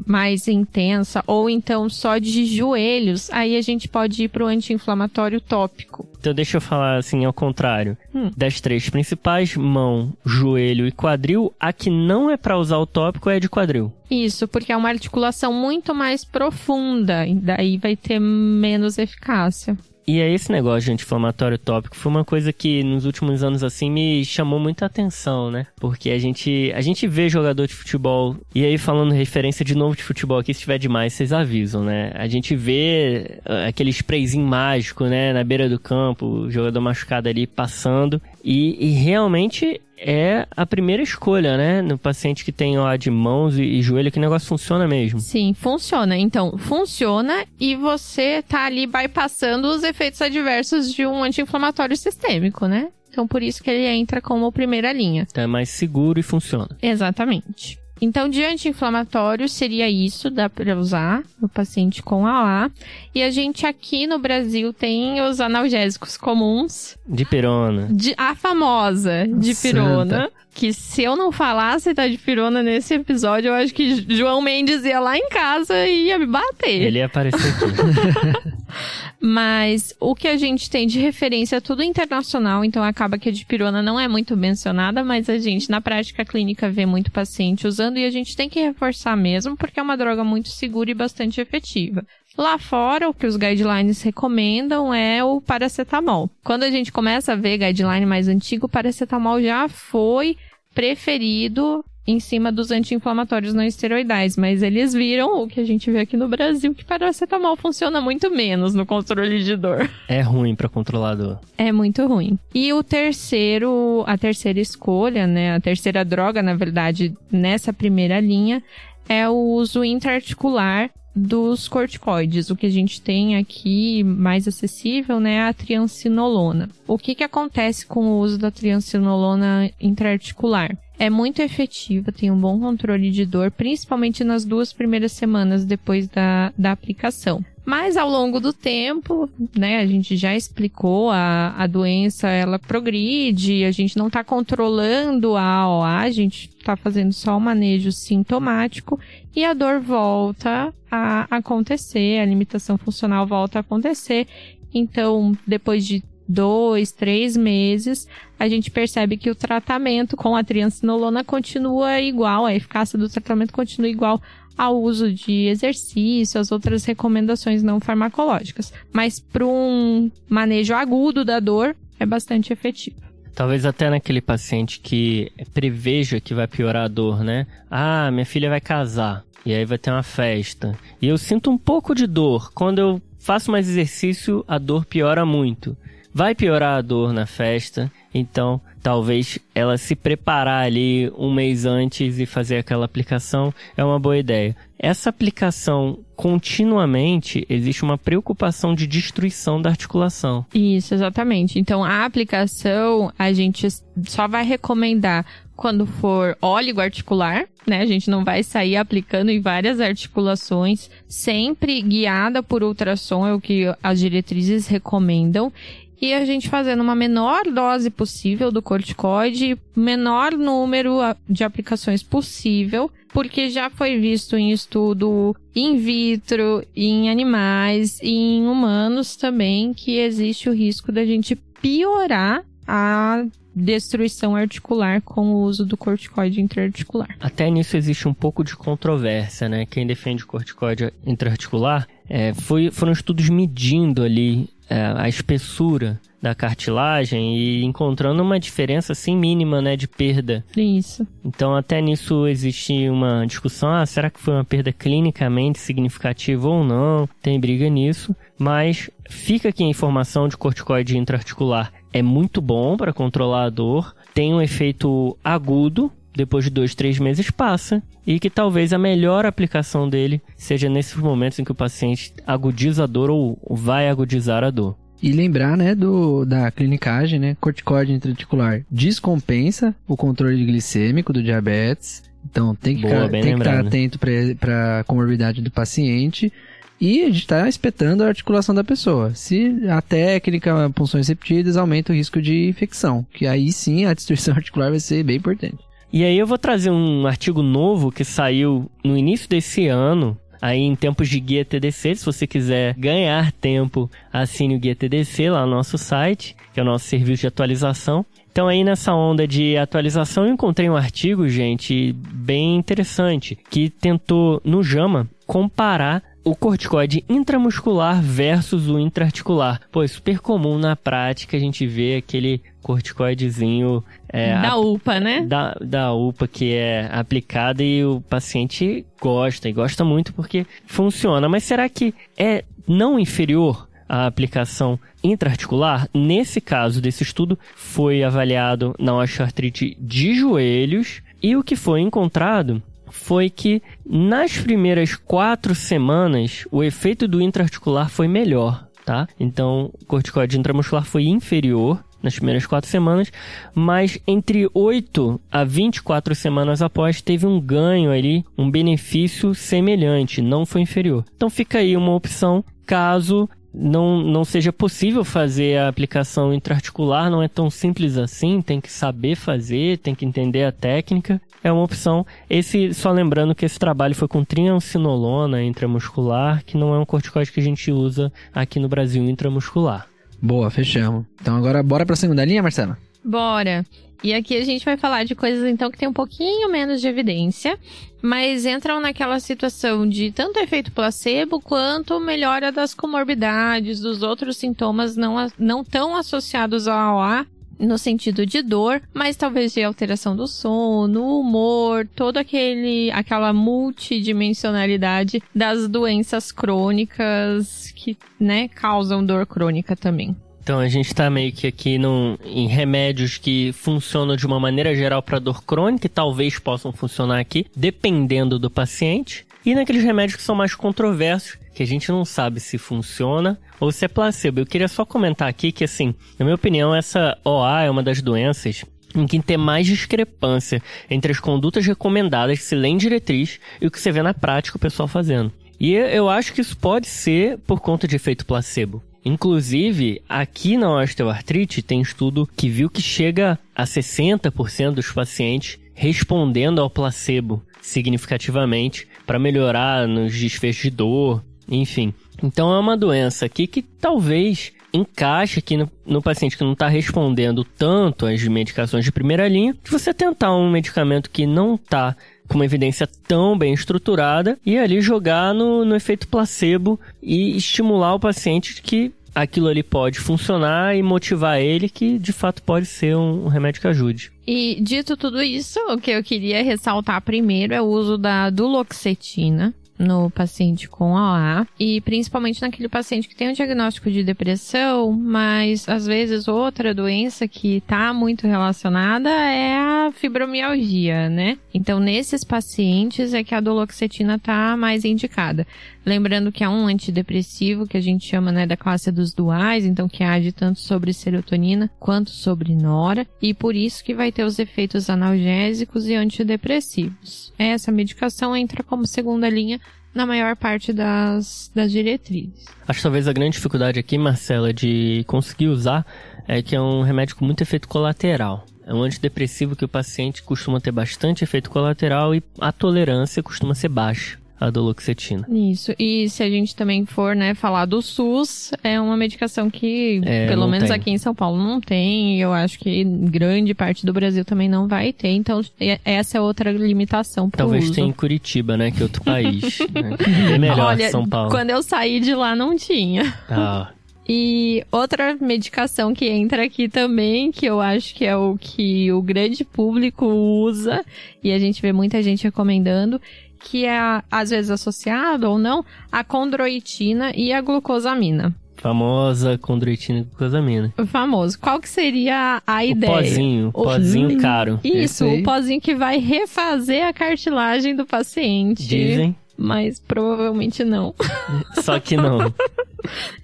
[SPEAKER 2] mais intensa, ou então só de joelhos, aí a gente pode ir para o anti-inflamatório tópico.
[SPEAKER 1] Então deixa eu falar assim ao contrário. Hum. Das três principais, mão, joelho e quadril, a que não é para usar o tópico é de quadril.
[SPEAKER 2] Isso, porque é uma articulação muito mais profunda, e daí vai ter menos eficácia.
[SPEAKER 1] E aí esse negócio de anti-inflamatório tópico foi uma coisa que nos últimos anos assim me chamou muita atenção, né? Porque a gente, a gente vê jogador de futebol, e aí falando referência de novo de futebol aqui, se tiver demais, vocês avisam, né? A gente vê uh, aquele sprayzinho mágico, né, na beira do campo, o jogador machucado ali passando, e, e realmente é a primeira escolha, né? No paciente que tem ó, de mãos e, e joelho, que o negócio funciona mesmo.
[SPEAKER 2] Sim, funciona. Então, funciona e você tá ali bypassando os efeitos adversos de um anti-inflamatório sistêmico, né? Então, por isso que ele entra como primeira linha.
[SPEAKER 1] Então, é mais seguro e funciona.
[SPEAKER 2] Exatamente. Então, de anti-inflamatório seria isso, dá para usar no paciente com AA. E a gente aqui no Brasil tem os analgésicos comuns.
[SPEAKER 1] De pirona.
[SPEAKER 2] De, a famosa de pirona. Santa. Que se eu não falasse da de pirona nesse episódio, eu acho que João Mendes ia lá em casa e ia me bater.
[SPEAKER 1] Ele ia aparecer aqui.
[SPEAKER 2] Mas o que a gente tem de referência é tudo internacional, então acaba que a dipirona não é muito mencionada, mas a gente na prática clínica vê muito paciente usando e a gente tem que reforçar mesmo, porque é uma droga muito segura e bastante efetiva. Lá fora, o que os guidelines recomendam é o paracetamol. Quando a gente começa a ver guideline mais antigo, o paracetamol já foi preferido em cima dos anti-inflamatórios não esteroidais, mas eles viram o que a gente vê aqui no Brasil, que paracetamol funciona muito menos no controle de dor.
[SPEAKER 1] É ruim para controlador.
[SPEAKER 2] É muito ruim. E o terceiro, a terceira escolha, né, a terceira droga, na verdade, nessa primeira linha, é o uso intraarticular dos corticoides. O que a gente tem aqui mais acessível, né, é a triancinolona. O que que acontece com o uso da triancinolona intraarticular? é muito efetiva, tem um bom controle de dor, principalmente nas duas primeiras semanas depois da, da aplicação. Mas ao longo do tempo, né, a gente já explicou, a, a doença ela progride, a gente não está controlando a AOA, a gente está fazendo só o manejo sintomático e a dor volta a acontecer, a limitação funcional volta a acontecer. Então, depois de dois, três meses, a gente percebe que o tratamento com a triancinolona continua igual, a eficácia do tratamento continua igual ao uso de exercício, as outras recomendações não farmacológicas. Mas para um manejo agudo da dor, é bastante efetivo.
[SPEAKER 1] Talvez até naquele paciente que preveja que vai piorar a dor, né? Ah, minha filha vai casar e aí vai ter uma festa. E eu sinto um pouco de dor. Quando eu faço mais exercício, a dor piora muito vai piorar a dor na festa, então talvez ela se preparar ali um mês antes e fazer aquela aplicação é uma boa ideia. Essa aplicação continuamente existe uma preocupação de destruição da articulação.
[SPEAKER 2] Isso, exatamente. Então a aplicação a gente só vai recomendar quando for óleo articular, né? A gente não vai sair aplicando em várias articulações, sempre guiada por ultrassom, é o que as diretrizes recomendam e a gente fazendo uma menor dose possível do corticoide, menor número de aplicações possível, porque já foi visto em estudo in vitro, em animais e em humanos também que existe o risco da gente piorar a destruição articular com o uso do corticoide intraarticular.
[SPEAKER 1] Até nisso existe um pouco de controvérsia, né? Quem defende o corticoide intraarticular é, foi, foram estudos medindo ali é, a espessura da cartilagem e encontrando uma diferença assim mínima, né, de perda.
[SPEAKER 2] Isso.
[SPEAKER 1] Então até nisso existe uma discussão, ah, será que foi uma perda clinicamente significativa ou não? Tem briga nisso, mas fica aqui a informação de corticoide intraarticular é muito bom para controlar a dor, tem um efeito agudo, depois de dois, três meses passa. E que talvez a melhor aplicação dele seja nesses momentos em que o paciente agudiza a dor ou vai agudizar a dor.
[SPEAKER 3] E lembrar, né, do, da clinicagem, né, corticóide intraarticular descompensa o controle glicêmico do diabetes. Então tem que,
[SPEAKER 1] Boa,
[SPEAKER 3] tem que estar atento para a comorbidade do paciente. E a gente está espetando a articulação da pessoa. Se a técnica, punções repetidas, aumenta o risco de infecção. Que aí sim a destruição articular vai ser bem importante.
[SPEAKER 1] E aí eu vou trazer um artigo novo que saiu no início desse ano, aí em tempos de guia TDC. Se você quiser ganhar tempo, assine o guia TDC lá no nosso site, que é o nosso serviço de atualização. Então aí nessa onda de atualização eu encontrei um artigo, gente, bem interessante, que tentou no JAMA comparar o corticoide intramuscular versus o intraarticular. Pô, é super comum na prática a gente ver aquele corticoidezinho é,
[SPEAKER 2] da UPA, né?
[SPEAKER 1] da, da UPA que é aplicada e o paciente gosta, e gosta muito porque funciona. Mas será que é não inferior à aplicação intraarticular? Nesse caso desse estudo, foi avaliado na osteoartrite de joelhos e o que foi encontrado foi que nas primeiras quatro semanas o efeito do intraarticular foi melhor, tá? Então, o corticoide intramuscular foi inferior nas primeiras quatro semanas, mas entre 8 a 24 semanas após teve um ganho ali, um benefício semelhante, não foi inferior. Então fica aí uma opção caso não, não seja possível fazer a aplicação intraarticular, não é tão simples assim, tem que saber fazer, tem que entender a técnica. É uma opção. Esse, só lembrando que esse trabalho foi com triancinolona intramuscular, que não é um corticoide que a gente usa aqui no Brasil intramuscular.
[SPEAKER 3] Boa, fechamos. Então agora bora pra segunda linha, Marcela?
[SPEAKER 2] Bora! E aqui a gente vai falar de coisas então que tem um pouquinho menos de evidência, mas entram naquela situação de tanto efeito placebo quanto melhora das comorbidades, dos outros sintomas não, não tão associados ao AA, no sentido de dor, mas talvez de alteração do sono, humor, todo aquele aquela multidimensionalidade das doenças crônicas que, né, causam dor crônica também.
[SPEAKER 1] Então a gente está meio que aqui num, em remédios que funcionam de uma maneira geral para dor crônica e talvez possam funcionar aqui, dependendo do paciente. E naqueles remédios que são mais controversos, que a gente não sabe se funciona ou se é placebo. Eu queria só comentar aqui que, assim, na minha opinião, essa OA é uma das doenças em que tem mais discrepância entre as condutas recomendadas que se lê em diretriz e o que você vê na prática o pessoal fazendo. E eu acho que isso pode ser por conta de efeito placebo. Inclusive, aqui na osteoartrite tem estudo que viu que chega a 60% dos pacientes respondendo ao placebo significativamente para melhorar nos desfechos de dor, enfim. Então é uma doença aqui que talvez encaixe aqui no, no paciente que não está respondendo tanto às medicações de primeira linha, de você tentar um medicamento que não está com uma evidência tão bem estruturada e ali jogar no, no efeito placebo e estimular o paciente que aquilo ali pode funcionar e motivar ele que de fato pode ser um, um remédio que ajude.
[SPEAKER 2] E dito tudo isso, o que eu queria ressaltar primeiro é o uso da duloxetina no paciente com AA e principalmente naquele paciente que tem um diagnóstico de depressão, mas às vezes outra doença que está muito relacionada é a fibromialgia, né? Então nesses pacientes é que a duloxetina está mais indicada. Lembrando que é um antidepressivo que a gente chama né, da classe dos duais, então que age tanto sobre serotonina quanto sobre nora, e por isso que vai ter os efeitos analgésicos e antidepressivos. Essa medicação entra como segunda linha na maior parte das, das diretrizes.
[SPEAKER 1] Acho que talvez a grande dificuldade aqui, Marcela, de conseguir usar é que é um remédio com muito efeito colateral. É um antidepressivo que o paciente costuma ter bastante efeito colateral e a tolerância costuma ser baixa. A duloxetina.
[SPEAKER 2] Isso. E se a gente também for, né, falar do SUS, é uma medicação que,
[SPEAKER 1] É,
[SPEAKER 2] pelo menos
[SPEAKER 1] tem.
[SPEAKER 2] aqui em São Paulo, não tem. E eu acho que grande parte do Brasil também não vai ter. Então, essa é outra limitação pro
[SPEAKER 1] Talvez
[SPEAKER 2] uso.
[SPEAKER 1] tenha em Curitiba, né? Que é outro país. né? Bem melhor
[SPEAKER 2] Olha,
[SPEAKER 1] São Paulo.
[SPEAKER 2] quando eu saí de lá, não tinha.
[SPEAKER 1] Ah,
[SPEAKER 2] E outra medicação que entra aqui também, que eu acho que é o que o grande público usa, e a gente vê muita gente recomendando, que é, às vezes associado ou não, a condroitina e a glucosamina.
[SPEAKER 1] famosa condroitina e glucosamina.
[SPEAKER 2] O famoso. Qual que seria a
[SPEAKER 1] O
[SPEAKER 2] ideia?
[SPEAKER 1] pozinho,
[SPEAKER 2] O-
[SPEAKER 1] pozinho caro.
[SPEAKER 2] Isso, o pozinho que vai refazer a cartilagem do paciente.
[SPEAKER 1] Dizem,
[SPEAKER 2] Mas provavelmente não.
[SPEAKER 1] só que não.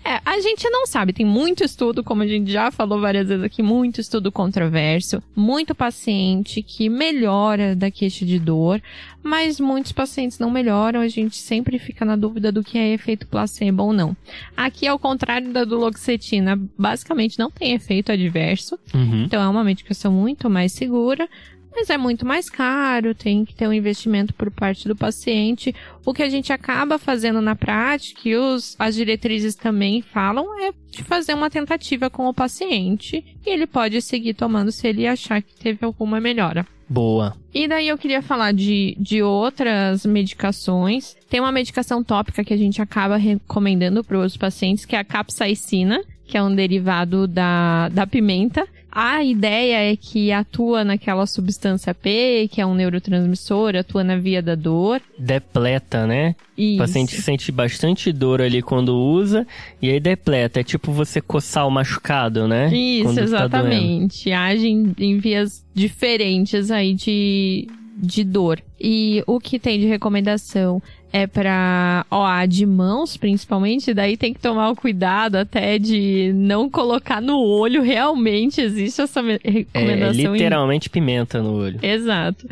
[SPEAKER 2] É, a gente não sabe, tem muito estudo, como a gente já falou várias vezes aqui, muito estudo controverso, muito paciente que melhora da queixa de dor, mas muitos pacientes não melhoram, a gente sempre fica na dúvida do que é efeito placebo ou não. Aqui, ao contrário da duloxetina, basicamente não tem efeito adverso,
[SPEAKER 1] Uhum.
[SPEAKER 2] então é uma medicação muito mais segura, mas é muito mais caro, tem que ter um investimento por parte do paciente. O que a gente acaba fazendo na prática, e os, as diretrizes também falam, é de fazer uma tentativa com o paciente e ele pode seguir tomando se ele achar que teve alguma melhora.
[SPEAKER 1] Boa.
[SPEAKER 2] E daí eu queria falar de, de outras medicações. Tem uma medicação tópica que a gente acaba recomendando para os pacientes, que é a capsaicina, que é um derivado da, da pimenta. A ideia é que atua naquela substância P, que é um neurotransmissor, atua na via da dor.
[SPEAKER 1] Depleta, né? O
[SPEAKER 2] E
[SPEAKER 1] paciente sente bastante dor ali quando usa, e aí depleta. É tipo você coçar o machucado, né?
[SPEAKER 2] Isso,
[SPEAKER 1] Quando tá
[SPEAKER 2] exatamente. Age em, em vias diferentes aí de, de dor. E o que tem de recomendação é para OA de mãos, principalmente, daí tem que tomar o cuidado até de não colocar no olho. Realmente existe essa me-
[SPEAKER 1] É
[SPEAKER 2] recomendação. em-
[SPEAKER 1] literalmente pimenta no olho.
[SPEAKER 2] Exato.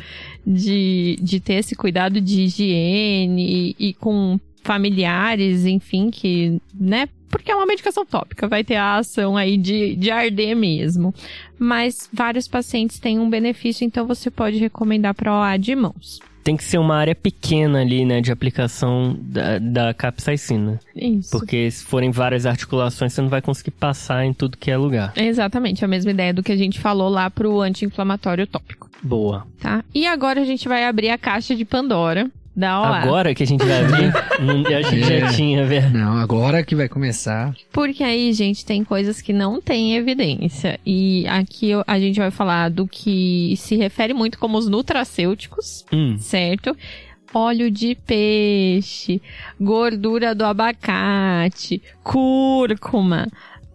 [SPEAKER 2] De, de ter esse cuidado de higiene e, e com familiares, enfim, que, né? Porque é uma medicação tópica, vai ter a ação aí de, de arder mesmo. Mas vários pacientes têm um benefício, então você pode recomendar para OA de mãos.
[SPEAKER 1] Tem que ser uma área pequena ali, né, de aplicação da, da capsaicina.
[SPEAKER 2] Isso.
[SPEAKER 1] Porque se forem várias articulações, você não vai conseguir passar em tudo que é lugar.
[SPEAKER 2] Exatamente, a mesma ideia do que a gente falou lá pro anti-inflamatório tópico,
[SPEAKER 1] Boa.
[SPEAKER 2] tá? E agora a gente vai abrir a caixa de Pandora da OA.
[SPEAKER 1] Agora que a gente vai abrir, não, eu achei que já
[SPEAKER 3] É.
[SPEAKER 1] tinha, velho.
[SPEAKER 3] Não, agora que vai começar.
[SPEAKER 2] Porque aí, gente, tem coisas que não têm evidência. E aqui a gente vai falar do que se refere muito como os nutracêuticos,
[SPEAKER 1] Hum,
[SPEAKER 2] certo? Óleo de peixe, gordura do abacate, cúrcuma.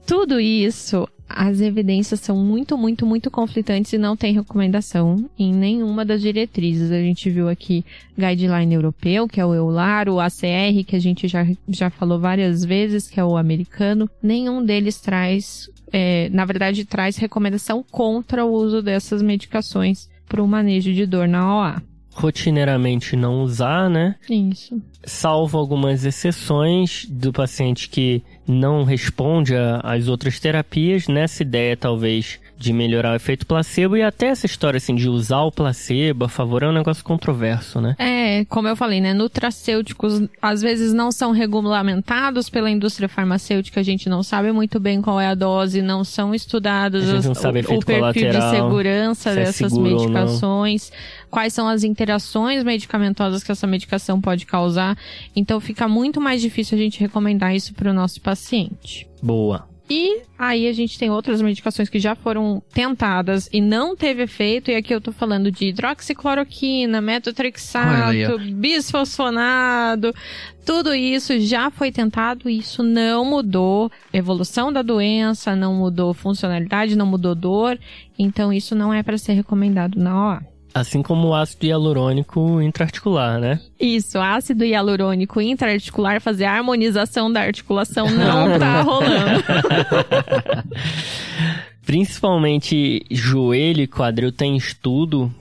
[SPEAKER 2] Tudo isso, as evidências são muito, muito, muito conflitantes e não tem recomendação em nenhuma das diretrizes. A gente viu aqui guideline europeu, que é o EULAR, o ACR, que a gente já, já falou várias vezes, que é o americano. Nenhum deles traz, é, na verdade, traz recomendação contra o uso dessas medicações para o manejo de dor na OA.
[SPEAKER 1] rotineiramente não usar, né?
[SPEAKER 2] Isso.
[SPEAKER 1] Salvo algumas exceções do paciente que não responde às outras terapias, nessa ideia talvez de melhorar o efeito placebo e até essa história assim de usar o placebo a favor é um negócio controverso, né?
[SPEAKER 2] É, como eu falei, né? Nutracêuticos às vezes não são regulamentados pela indústria farmacêutica, a gente não sabe muito bem qual é a dose, não são estudados
[SPEAKER 1] A gente não sabe
[SPEAKER 2] o,
[SPEAKER 1] efeito
[SPEAKER 2] o perfil de segurança
[SPEAKER 1] se é
[SPEAKER 2] dessas medicações, quais são as interações medicamentosas que essa medicação pode causar. Então fica muito mais difícil a gente recomendar isso para o nosso paciente.
[SPEAKER 1] Boa.
[SPEAKER 2] E aí a gente tem outras medicações que já foram tentadas e não teve efeito. E aqui eu tô falando de hidroxicloroquina, metotrexato, bisfosfonado. Tudo isso já foi tentado e isso não mudou evolução da doença, não mudou funcionalidade, não mudou dor. Então isso não é para ser recomendado na OA.
[SPEAKER 1] Assim como o ácido hialurônico intraarticular, né?
[SPEAKER 2] Isso, ácido hialurônico intraarticular, fazer a harmonização da articulação não tá rolando.
[SPEAKER 1] Principalmente joelho e quadril tem estudo,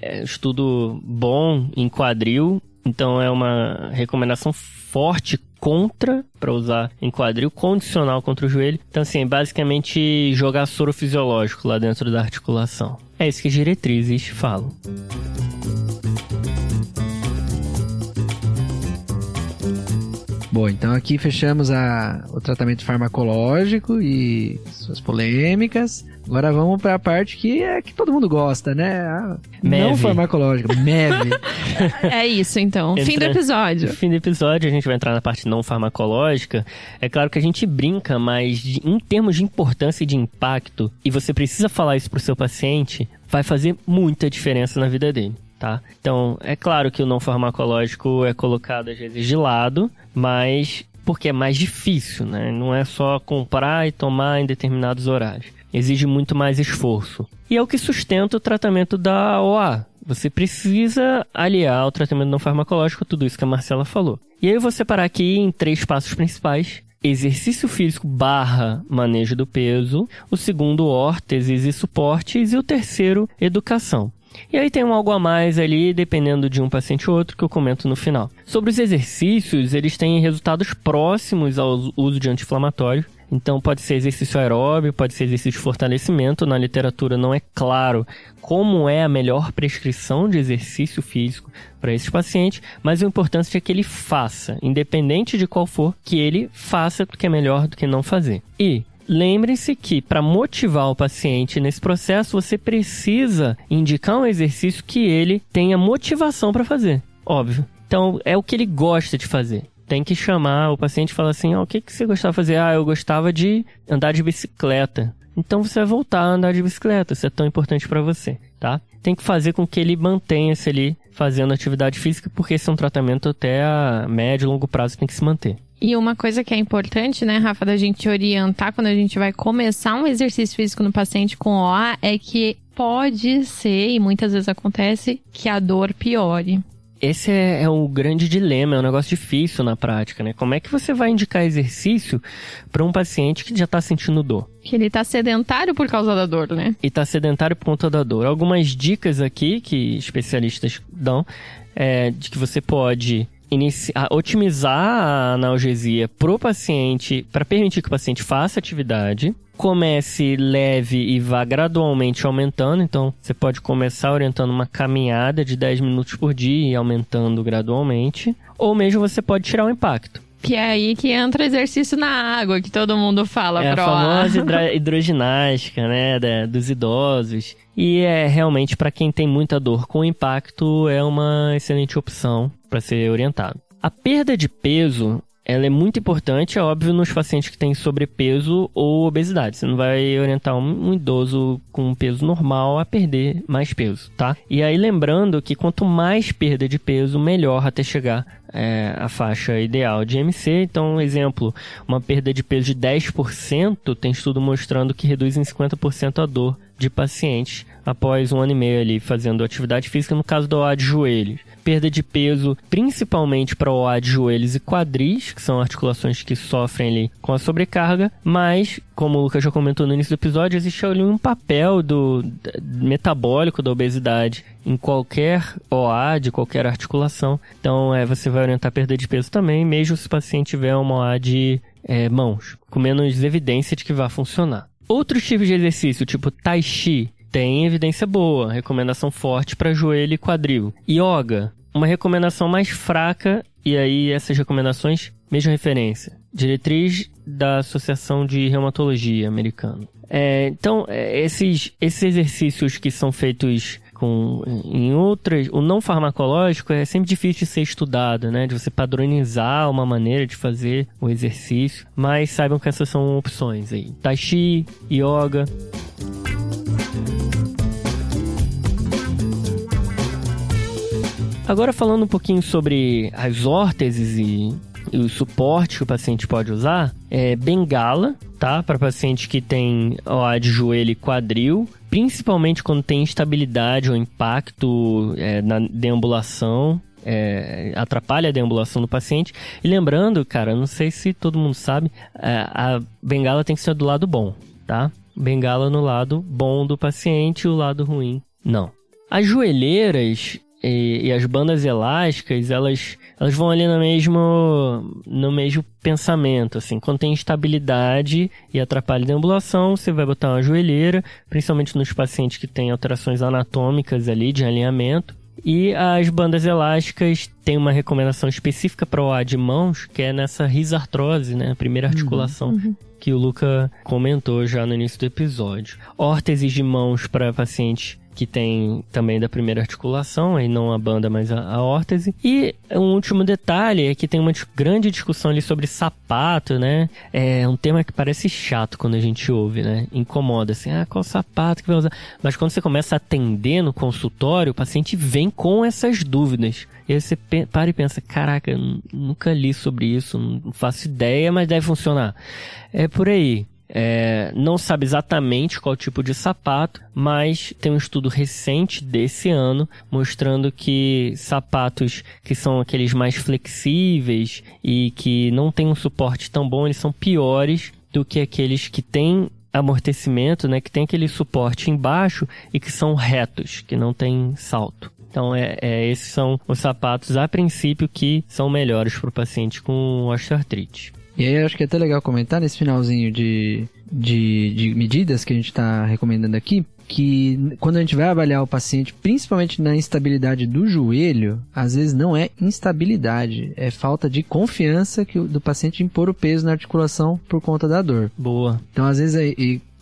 [SPEAKER 1] é, estudo bom em quadril, então é uma recomendação forte contra para usar em quadril, condicional contra o joelho. Então assim, é basicamente jogar soro fisiológico lá dentro da articulação. É isso que as diretrizes falam.
[SPEAKER 3] Boa, então aqui fechamos a, o tratamento farmacológico e suas polêmicas. Agora vamos para a parte que é que todo mundo gosta, né? A não farmacológica, MEV.
[SPEAKER 2] É isso, então. Fim do
[SPEAKER 1] Entra-
[SPEAKER 2] episódio.
[SPEAKER 1] Fim do episódio, a gente vai entrar na parte não farmacológica. É claro que a gente brinca, mas de- em termos de importância e de impacto, e você precisa falar isso pro seu paciente, vai fazer muita diferença na vida dele. Tá? Então, é claro que o não farmacológico é colocado às vezes de lado, mas porque é mais difícil, né? Não é só comprar e tomar em determinados horários. Exige muito mais esforço. E é o que sustenta o tratamento da OA. Você precisa aliar o tratamento não farmacológico a tudo isso que a Marcela falou. E aí eu vou separar aqui em três passos principais. Exercício físico barra manejo do peso. O segundo, órteses e suportes. E o terceiro, educação. E aí tem um algo a mais ali, dependendo de um paciente ou outro, que eu comento no final. Sobre os exercícios, eles têm resultados próximos ao uso de anti-inflamatório. Então pode ser exercício aeróbio, pode ser exercício de fortalecimento. Na literatura não é claro como é a melhor prescrição de exercício físico para esses pacientes, mas o importante é que ele faça, independente de qual for, que ele faça porque é melhor do que não fazer. E Lembre-se que para motivar o paciente nesse processo, você precisa indicar um exercício que ele tenha motivação para fazer. Óbvio. Então, é o que ele gosta de fazer. Tem que chamar o paciente e falar assim: ó, o que, que você gostava de fazer? Ah, eu gostava de andar de bicicleta. Então você vai voltar a andar de bicicleta, isso é tão importante para você, tá? Tem que fazer com que ele mantenha-se ali fazendo atividade física, porque esse é um tratamento até a médio e longo prazo tem que se manter.
[SPEAKER 2] E uma coisa que é importante, né, Rafa, da gente orientar quando a gente vai começar um exercício físico no paciente com OA é que pode ser, e muitas vezes acontece, que a dor piore.
[SPEAKER 1] Esse é, é o grande dilema, é um negócio difícil na prática, né? Como é que você vai indicar exercício para um paciente que já está sentindo dor?
[SPEAKER 2] Que ele tá sedentário por causa da dor, né?
[SPEAKER 1] e está sedentário por conta da dor. Algumas dicas aqui que especialistas dão é de que você pode a- otimizar a analgesia pro paciente para permitir que o paciente faça atividade. Comece leve e vá gradualmente aumentando. Então, você pode começar orientando uma caminhada de 10 minutos por dia e aumentando gradualmente. Ou mesmo você pode tirar o impacto.
[SPEAKER 2] Que é aí que entra exercício na água, que todo mundo fala
[SPEAKER 1] É a
[SPEAKER 2] pro
[SPEAKER 1] famosa hidra- hidroginástica, né, da- dos idosos. E é realmente para quem tem muita dor com impacto é uma excelente opção para ser orientado. A perda de peso, ela é muito importante, é óbvio, nos pacientes que têm sobrepeso ou obesidade. Você não vai orientar um, idoso com peso normal a perder mais peso, tá? E aí lembrando que quanto mais perda de peso, melhor até chegar é, à faixa ideal de MC. Então, exemplo, uma perda de peso de 10% tem estudo mostrando que reduz em 50% a dor de pacientes após um ano e meio ali fazendo atividade física, no caso do OA de joelhos. Perda de peso principalmente para OA de joelhos e quadris, que são articulações que sofrem ali com a sobrecarga, mas, como o Lucas já comentou no início do episódio, existe ali um papel do da- metabólico da obesidade em qualquer OA de qualquer articulação. Então, é, você vai orientar a perda de peso também, mesmo se o paciente tiver uma OA de é, mãos, com menos evidência de que vai funcionar. Outros tipos de exercício, tipo Tai Chi, tem evidência boa, recomendação forte para joelho e quadril. Yoga, uma recomendação mais fraca, e aí essas recomendações, mesma referência. Diretriz da Associação de Reumatologia Americana. É, então, é, esses, esses exercícios que são feitos com, em outras, o não farmacológico é sempre difícil de ser estudado, né? De você padronizar uma maneira de fazer o exercício, mas saibam que essas são opções aí. Tai Chi, Yoga, Agora falando um pouquinho sobre as órteses e, e o suporte que o paciente pode usar, é bengala, tá? Para paciente que tem OA de joelho e quadril, principalmente quando tem instabilidade ou impacto é, na deambulação. é, atrapalha a deambulação do paciente. E lembrando, cara, não sei se todo mundo sabe, é, a bengala tem que ser do lado bom, tá? Bengala no lado bom do paciente e o lado ruim, não. As joelheiras e, e as bandas elásticas, elas, elas vão ali no mesmo, no mesmo pensamento, assim. Quando tem instabilidade e atrapalha a deambulação, você vai botar uma joelheira, principalmente nos pacientes que têm alterações anatômicas ali de alinhamento. E as bandas elásticas tem uma recomendação específica para o A de mãos, que é nessa risartrose, né? A primeira articulação.
[SPEAKER 2] Uhum.
[SPEAKER 1] Que o Luca comentou já no início do episódio. Órteses de mãos para pacientes que tem também da primeira articulação, aí não a banda, mas a, a órtese. E um último detalhe é que tem uma grande discussão ali sobre sapato, né? É um tema que parece chato quando a gente ouve, né? Incomoda, assim, ah, qual sapato que vai usar? Mas quando você começa a atender no consultório, o paciente vem com essas dúvidas. E aí você para e pensa, caraca, nunca li sobre isso, não faço ideia, mas deve funcionar. É por aí. É, não sabe exatamente qual tipo de sapato, mas tem um estudo recente desse ano mostrando que sapatos que são aqueles mais flexíveis e que não têm um suporte tão bom, eles são piores do que aqueles que têm amortecimento, né, que tem aquele suporte embaixo e que são retos, que não tem salto. Então, é, é, esses são os sapatos, a princípio, que são melhores para o paciente com osteoartrite.
[SPEAKER 3] E aí acho que é até legal comentar nesse finalzinho de, de, de medidas que a gente está recomendando aqui, que quando a gente vai avaliar o paciente, principalmente na instabilidade do joelho, às vezes não é instabilidade, é falta de confiança que, do paciente em pôr o peso na articulação por conta da dor.
[SPEAKER 1] Boa.
[SPEAKER 3] Então, às vezes, é,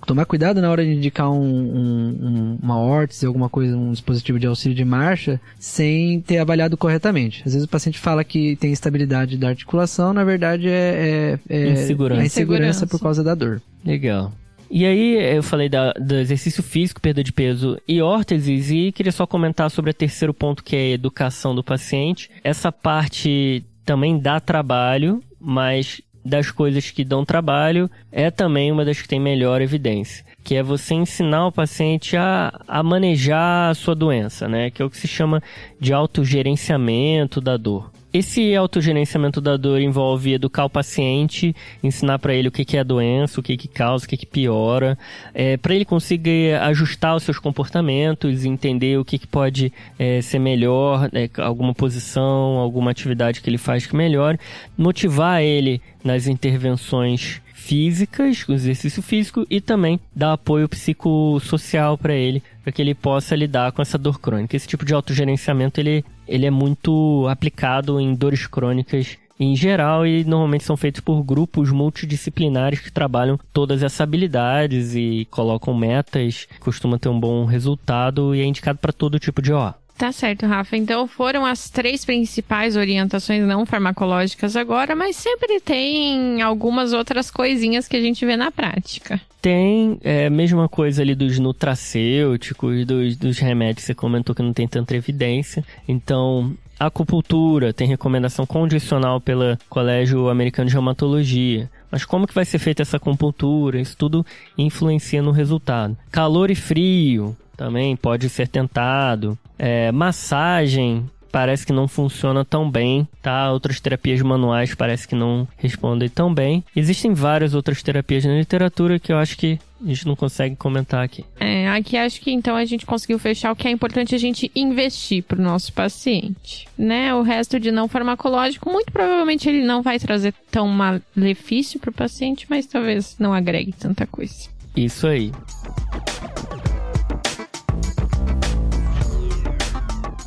[SPEAKER 3] tomar cuidado na hora de indicar um, um, uma órtese, alguma coisa, um dispositivo de auxílio de marcha, sem ter avaliado corretamente. Às vezes o paciente fala que tem estabilidade da articulação, na verdade é, é, é
[SPEAKER 1] insegurança.
[SPEAKER 3] a insegurança por causa da dor.
[SPEAKER 1] Legal. E aí, eu falei da, do exercício físico, perda de peso e órteses, e queria só comentar sobre o terceiro ponto, que é a educação do paciente. Essa parte também dá trabalho, mas das coisas que dão trabalho é também uma das que tem melhor evidência, que é você ensinar o paciente a, a manejar a sua doença, né? Que é o que se chama de autogerenciamento da dor. Esse autogerenciamento da dor envolve educar o paciente, ensinar para ele o que, que é a doença, o que, que causa, o que, que piora, é, para ele conseguir ajustar os seus comportamentos, entender o que, que pode é, ser melhor, é, alguma posição, alguma atividade que ele faz que melhore, motivar ele nas intervenções físicas, o exercício físico e também dar apoio psicossocial para ele, para que ele possa lidar com essa dor crônica. Esse tipo de autogerenciamento ele, ele é muito aplicado em dores crônicas em geral e normalmente são feitos por grupos multidisciplinares que trabalham todas essas habilidades e colocam metas, costuma ter um bom resultado e é indicado para todo tipo de OA.
[SPEAKER 2] Tá certo, Rafa. Então foram as três principais orientações não farmacológicas agora, mas sempre tem algumas outras coisinhas que a gente vê na prática.
[SPEAKER 1] Tem é, a mesma coisa ali dos nutracêuticos, dos, dos remédios você comentou que não tem tanta evidência. Então, acupuntura tem recomendação condicional pelo Colégio Americano de Reumatologia. Mas como que vai ser feita essa acupuntura? Isso tudo influencia no resultado. Calor e frio, também pode ser tentado. É, massagem parece que não funciona tão bem, tá? Outras terapias manuais parece que não respondem tão bem. Existem várias outras terapias na literatura que eu acho que a gente não consegue comentar aqui.
[SPEAKER 2] É, aqui acho que então a gente conseguiu fechar o que é importante a gente investir para o nosso paciente, né? O resto de não farmacológico, muito provavelmente ele não vai trazer tão malefício para o paciente, mas talvez não agregue tanta coisa.
[SPEAKER 1] Isso aí.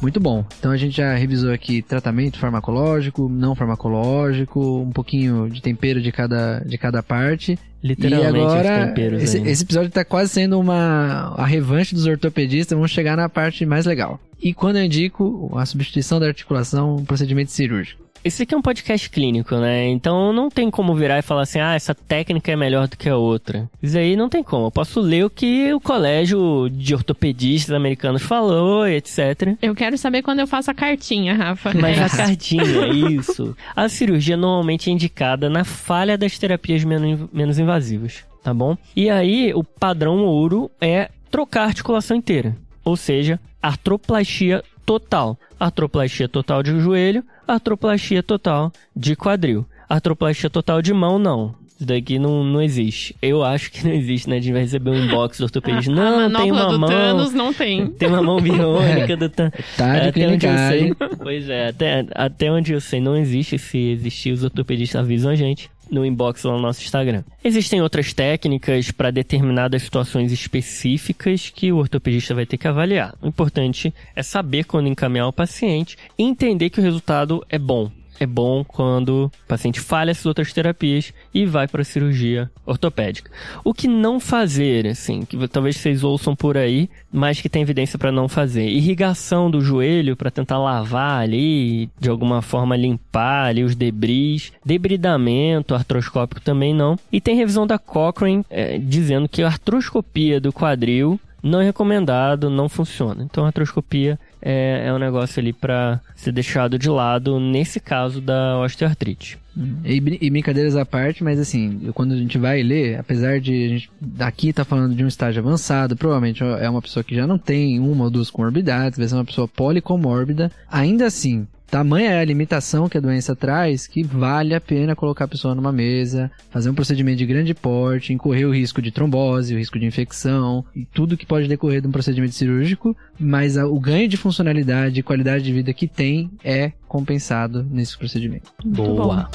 [SPEAKER 3] Muito bom. Então a gente já revisou aqui tratamento farmacológico, não farmacológico, um pouquinho de tempero de cada, de cada parte.
[SPEAKER 1] Literalmente
[SPEAKER 3] e agora, esse, esse episódio está quase sendo uma a revanche dos ortopedistas. Vamos chegar na parte mais legal. E quando eu indico a substituição da articulação, um procedimento cirúrgico.
[SPEAKER 1] Esse aqui é um podcast clínico, né? Então não tem como virar e falar assim, ah, essa técnica é melhor do que a outra. Isso aí não tem como. Eu posso ler o que o colégio de ortopedistas americanos falou, etc.
[SPEAKER 2] Eu quero saber quando eu faço a cartinha, Rafa.
[SPEAKER 1] Mas a cartinha, isso. A cirurgia normalmente é indicada na falha das terapias menos, menos invasivas, tá bom? E aí, o padrão ouro é trocar a articulação inteira. Ou seja, artroplastia total. Artroplastia total de joelho, artroplastia total de quadril. Artroplastia total de mão, não. Isso daqui não, não existe. Eu acho que não existe, né? A gente vai receber um inbox do ortopedista. Não,
[SPEAKER 2] a
[SPEAKER 1] tem uma
[SPEAKER 2] do
[SPEAKER 1] mão.
[SPEAKER 2] Thanos não tem.
[SPEAKER 1] Tem uma mão biônica do Thanos.
[SPEAKER 3] Tá de
[SPEAKER 1] até onde eu sei.
[SPEAKER 3] clinicagem.
[SPEAKER 1] Pois é, até, até onde eu sei, não existe. Se existir, os ortopedistas avisam a gente. No inbox lá no nosso Instagram. Existem outras técnicas para determinadas situações específicas que o ortopedista vai ter que avaliar. O importante é saber quando encaminhar o paciente e entender que o resultado é bom é bom quando o paciente falha essas outras terapias e vai para a cirurgia ortopédica. O que não fazer, assim, que talvez vocês ouçam por aí, mas que tem evidência para não fazer. Irrigação do joelho para tentar lavar ali, de alguma forma limpar ali os debris. Debridamento artroscópico também não. E tem revisão da Cochrane é, dizendo que a artroscopia do quadril não é recomendado, não funciona. Então a artroscopia é, é um negócio ali para ser deixado de lado nesse caso da osteoartrite.
[SPEAKER 3] E, e, brincadeiras à parte, mas assim, quando a gente vai ler, apesar de a gente aqui tá falando de um estágio avançado, provavelmente é uma pessoa que já não tem uma ou duas comorbidades, vai ser uma pessoa policomórbida, ainda assim, Tamanha é a limitação que a doença traz que vale a pena colocar a pessoa numa mesa, fazer um procedimento de grande porte, incorrer o risco de trombose, o risco de infecção e tudo que pode decorrer de um procedimento cirúrgico, mas a, o ganho de funcionalidade e qualidade de vida que tem é compensado nesse procedimento.
[SPEAKER 1] Boa.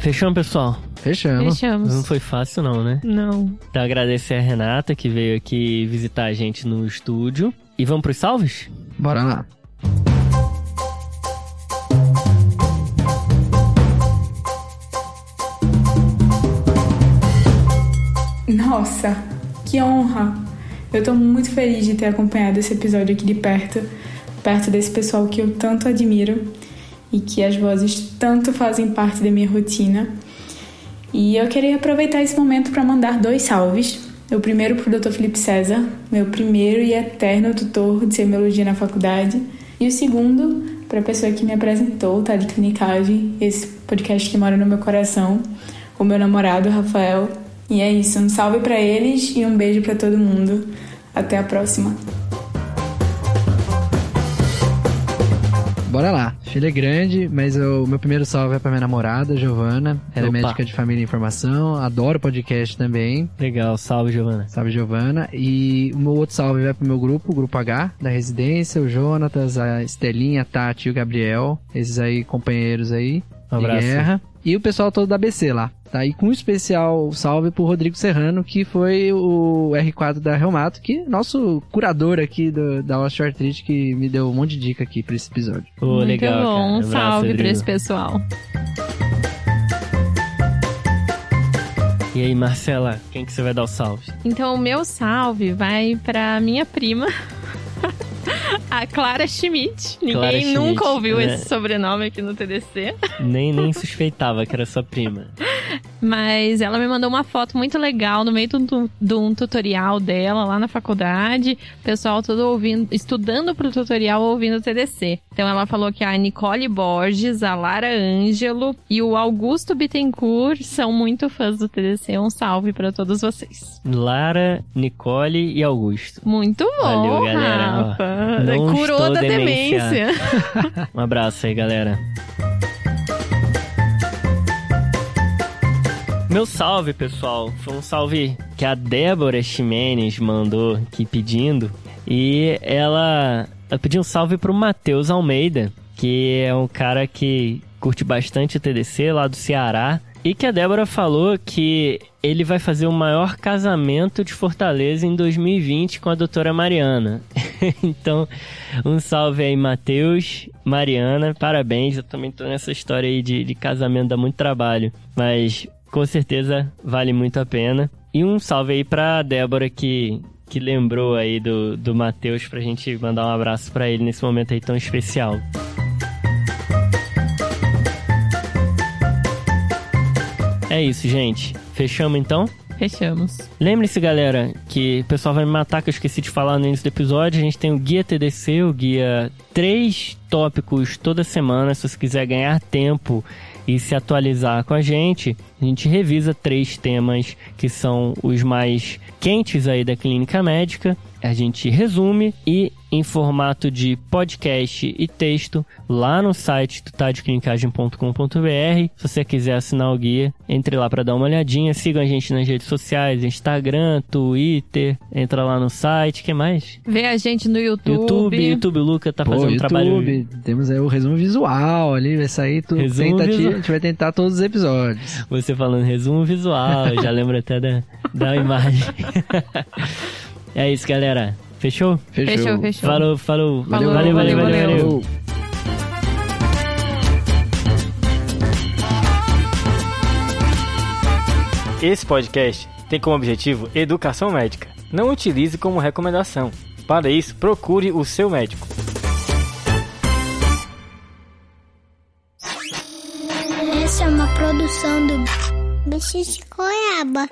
[SPEAKER 1] Fechamos, pessoal?
[SPEAKER 3] Fechamos.
[SPEAKER 2] Fechamos.
[SPEAKER 1] Não foi fácil não, né?
[SPEAKER 2] Não.
[SPEAKER 1] Então agradecer a Renata que veio aqui visitar a gente no estúdio. E vamos pros salves?
[SPEAKER 3] Bora lá.
[SPEAKER 4] Nossa, que honra! Eu tô muito feliz de ter acompanhado esse episódio aqui de perto, perto desse pessoal que eu tanto admiro e que as vozes tanto fazem parte da minha rotina. E eu queria aproveitar esse momento para mandar dois salves o primeiro para o Dr. Felipe César, meu primeiro e eterno tutor de semiologia na faculdade. E o segundo para a pessoa que me apresentou, tá? De Clinicagem, esse podcast que mora no meu coração, o meu namorado, Rafael. E é isso, um salve para eles e um beijo para todo mundo. Até a próxima.
[SPEAKER 3] Bora lá. Filha é grande, mas o meu primeiro salve é pra minha namorada, Giovana. Ela é
[SPEAKER 1] Opa.
[SPEAKER 3] é médica de família e informação. Adoro podcast também.
[SPEAKER 1] Legal, salve, Giovana.
[SPEAKER 3] Salve, Giovana. E o meu outro salve vai pro meu grupo, o Grupo H, da residência. O Jonatas, a Estelinha, a Tati e o Gabriel. Esses aí, companheiros aí.
[SPEAKER 1] Um abraço.
[SPEAKER 3] Guerra. E o pessoal todo da ABC lá. Tá? E com um especial salve pro Rodrigo Serrano, que foi o R4 da Reumato, que é nosso curador aqui do, da osteoartrite, que me deu um monte de dica aqui pra esse episódio.
[SPEAKER 1] Pô,
[SPEAKER 2] Muito
[SPEAKER 1] legal,
[SPEAKER 2] bom.
[SPEAKER 1] cara.
[SPEAKER 2] Um salve
[SPEAKER 1] Rodrigo.
[SPEAKER 2] pra esse pessoal.
[SPEAKER 1] E aí, Marcela, quem que você vai dar o salve?
[SPEAKER 2] Então, o meu salve vai pra minha prima, a Clara Schmidt. Ninguém
[SPEAKER 1] Clara Schmidt,
[SPEAKER 2] nunca ouviu
[SPEAKER 1] né?
[SPEAKER 2] esse sobrenome aqui no TDC.
[SPEAKER 1] Nem, nem suspeitava que era sua prima.
[SPEAKER 2] Mas ela me mandou uma foto muito legal no meio de um, um tutorial dela lá na faculdade. O pessoal todo ouvindo, estudando pro tutorial ouvindo o TDC. Então ela falou que a Nicole Borges, a Lara Ângelo e o Augusto Bittencourt são muito fãs do TDC. Um salve pra todos vocês.
[SPEAKER 1] Lara, Nicole e Augusto.
[SPEAKER 2] Muito bom,
[SPEAKER 1] Valeu, galera. Ó,
[SPEAKER 2] Rafa.
[SPEAKER 1] Não
[SPEAKER 2] Curou da
[SPEAKER 1] demenciado.
[SPEAKER 2] demência.
[SPEAKER 1] Um abraço aí, galera. Meu salve, pessoal. Foi um salve que a Débora Ximenes mandou aqui pedindo. E ela, ela pediu um salve pro Matheus Almeida, que é um cara que curte bastante o TDC lá do Ceará. E que a Débora falou que ele vai fazer o maior casamento de Fortaleza em 2020 com a doutora Mariana. então, um salve aí, Matheus, Mariana, parabéns. Eu também tô nessa história aí de, de casamento, dá muito trabalho. Mas com certeza vale muito a pena. E um salve aí pra Débora que, que lembrou aí do, do Matheus pra gente mandar um abraço pra ele nesse momento aí tão especial. É isso, gente. Fechamos então?
[SPEAKER 2] Fechamos.
[SPEAKER 1] Lembre-se, galera, que o pessoal vai me matar que eu esqueci de falar no início do episódio. A gente tem o Guia TDC, o guia três tópicos toda semana. Se você quiser ganhar tempo e se atualizar com a gente, a gente revisa três temas que são os mais quentes aí da clínica médica. A gente resume e em formato de podcast e texto lá no site tutadeclinicagem.com.br. Se você quiser assinar o guia, entre lá para dar uma olhadinha. Sigam a gente nas redes sociais, Instagram, Twitter. Entra lá no site. que mais?
[SPEAKER 2] Vê a gente no YouTube.
[SPEAKER 1] YouTube, YouTube, o Luca tá
[SPEAKER 3] Pô,
[SPEAKER 1] fazendo
[SPEAKER 3] YouTube,
[SPEAKER 1] trabalho.
[SPEAKER 3] temos aí o resumo visual ali, vai sair tudo.
[SPEAKER 1] Resumo
[SPEAKER 3] Tentativa,
[SPEAKER 1] visual.
[SPEAKER 3] a gente vai tentar todos os episódios.
[SPEAKER 1] Você falando resumo visual, já lembra até da, da imagem. é isso, galera. Fechou?
[SPEAKER 3] Fechou.
[SPEAKER 2] Fechou, fechou.
[SPEAKER 1] Falou,
[SPEAKER 2] falou.
[SPEAKER 1] Valeu, valeu, valeu.
[SPEAKER 2] valeu,
[SPEAKER 1] valeu.
[SPEAKER 3] Falou.
[SPEAKER 5] Esse podcast tem como objetivo educação médica. Não utilize como recomendação. Para isso, procure o seu médico.
[SPEAKER 6] Essa é uma produção do Bicho de Goiaba.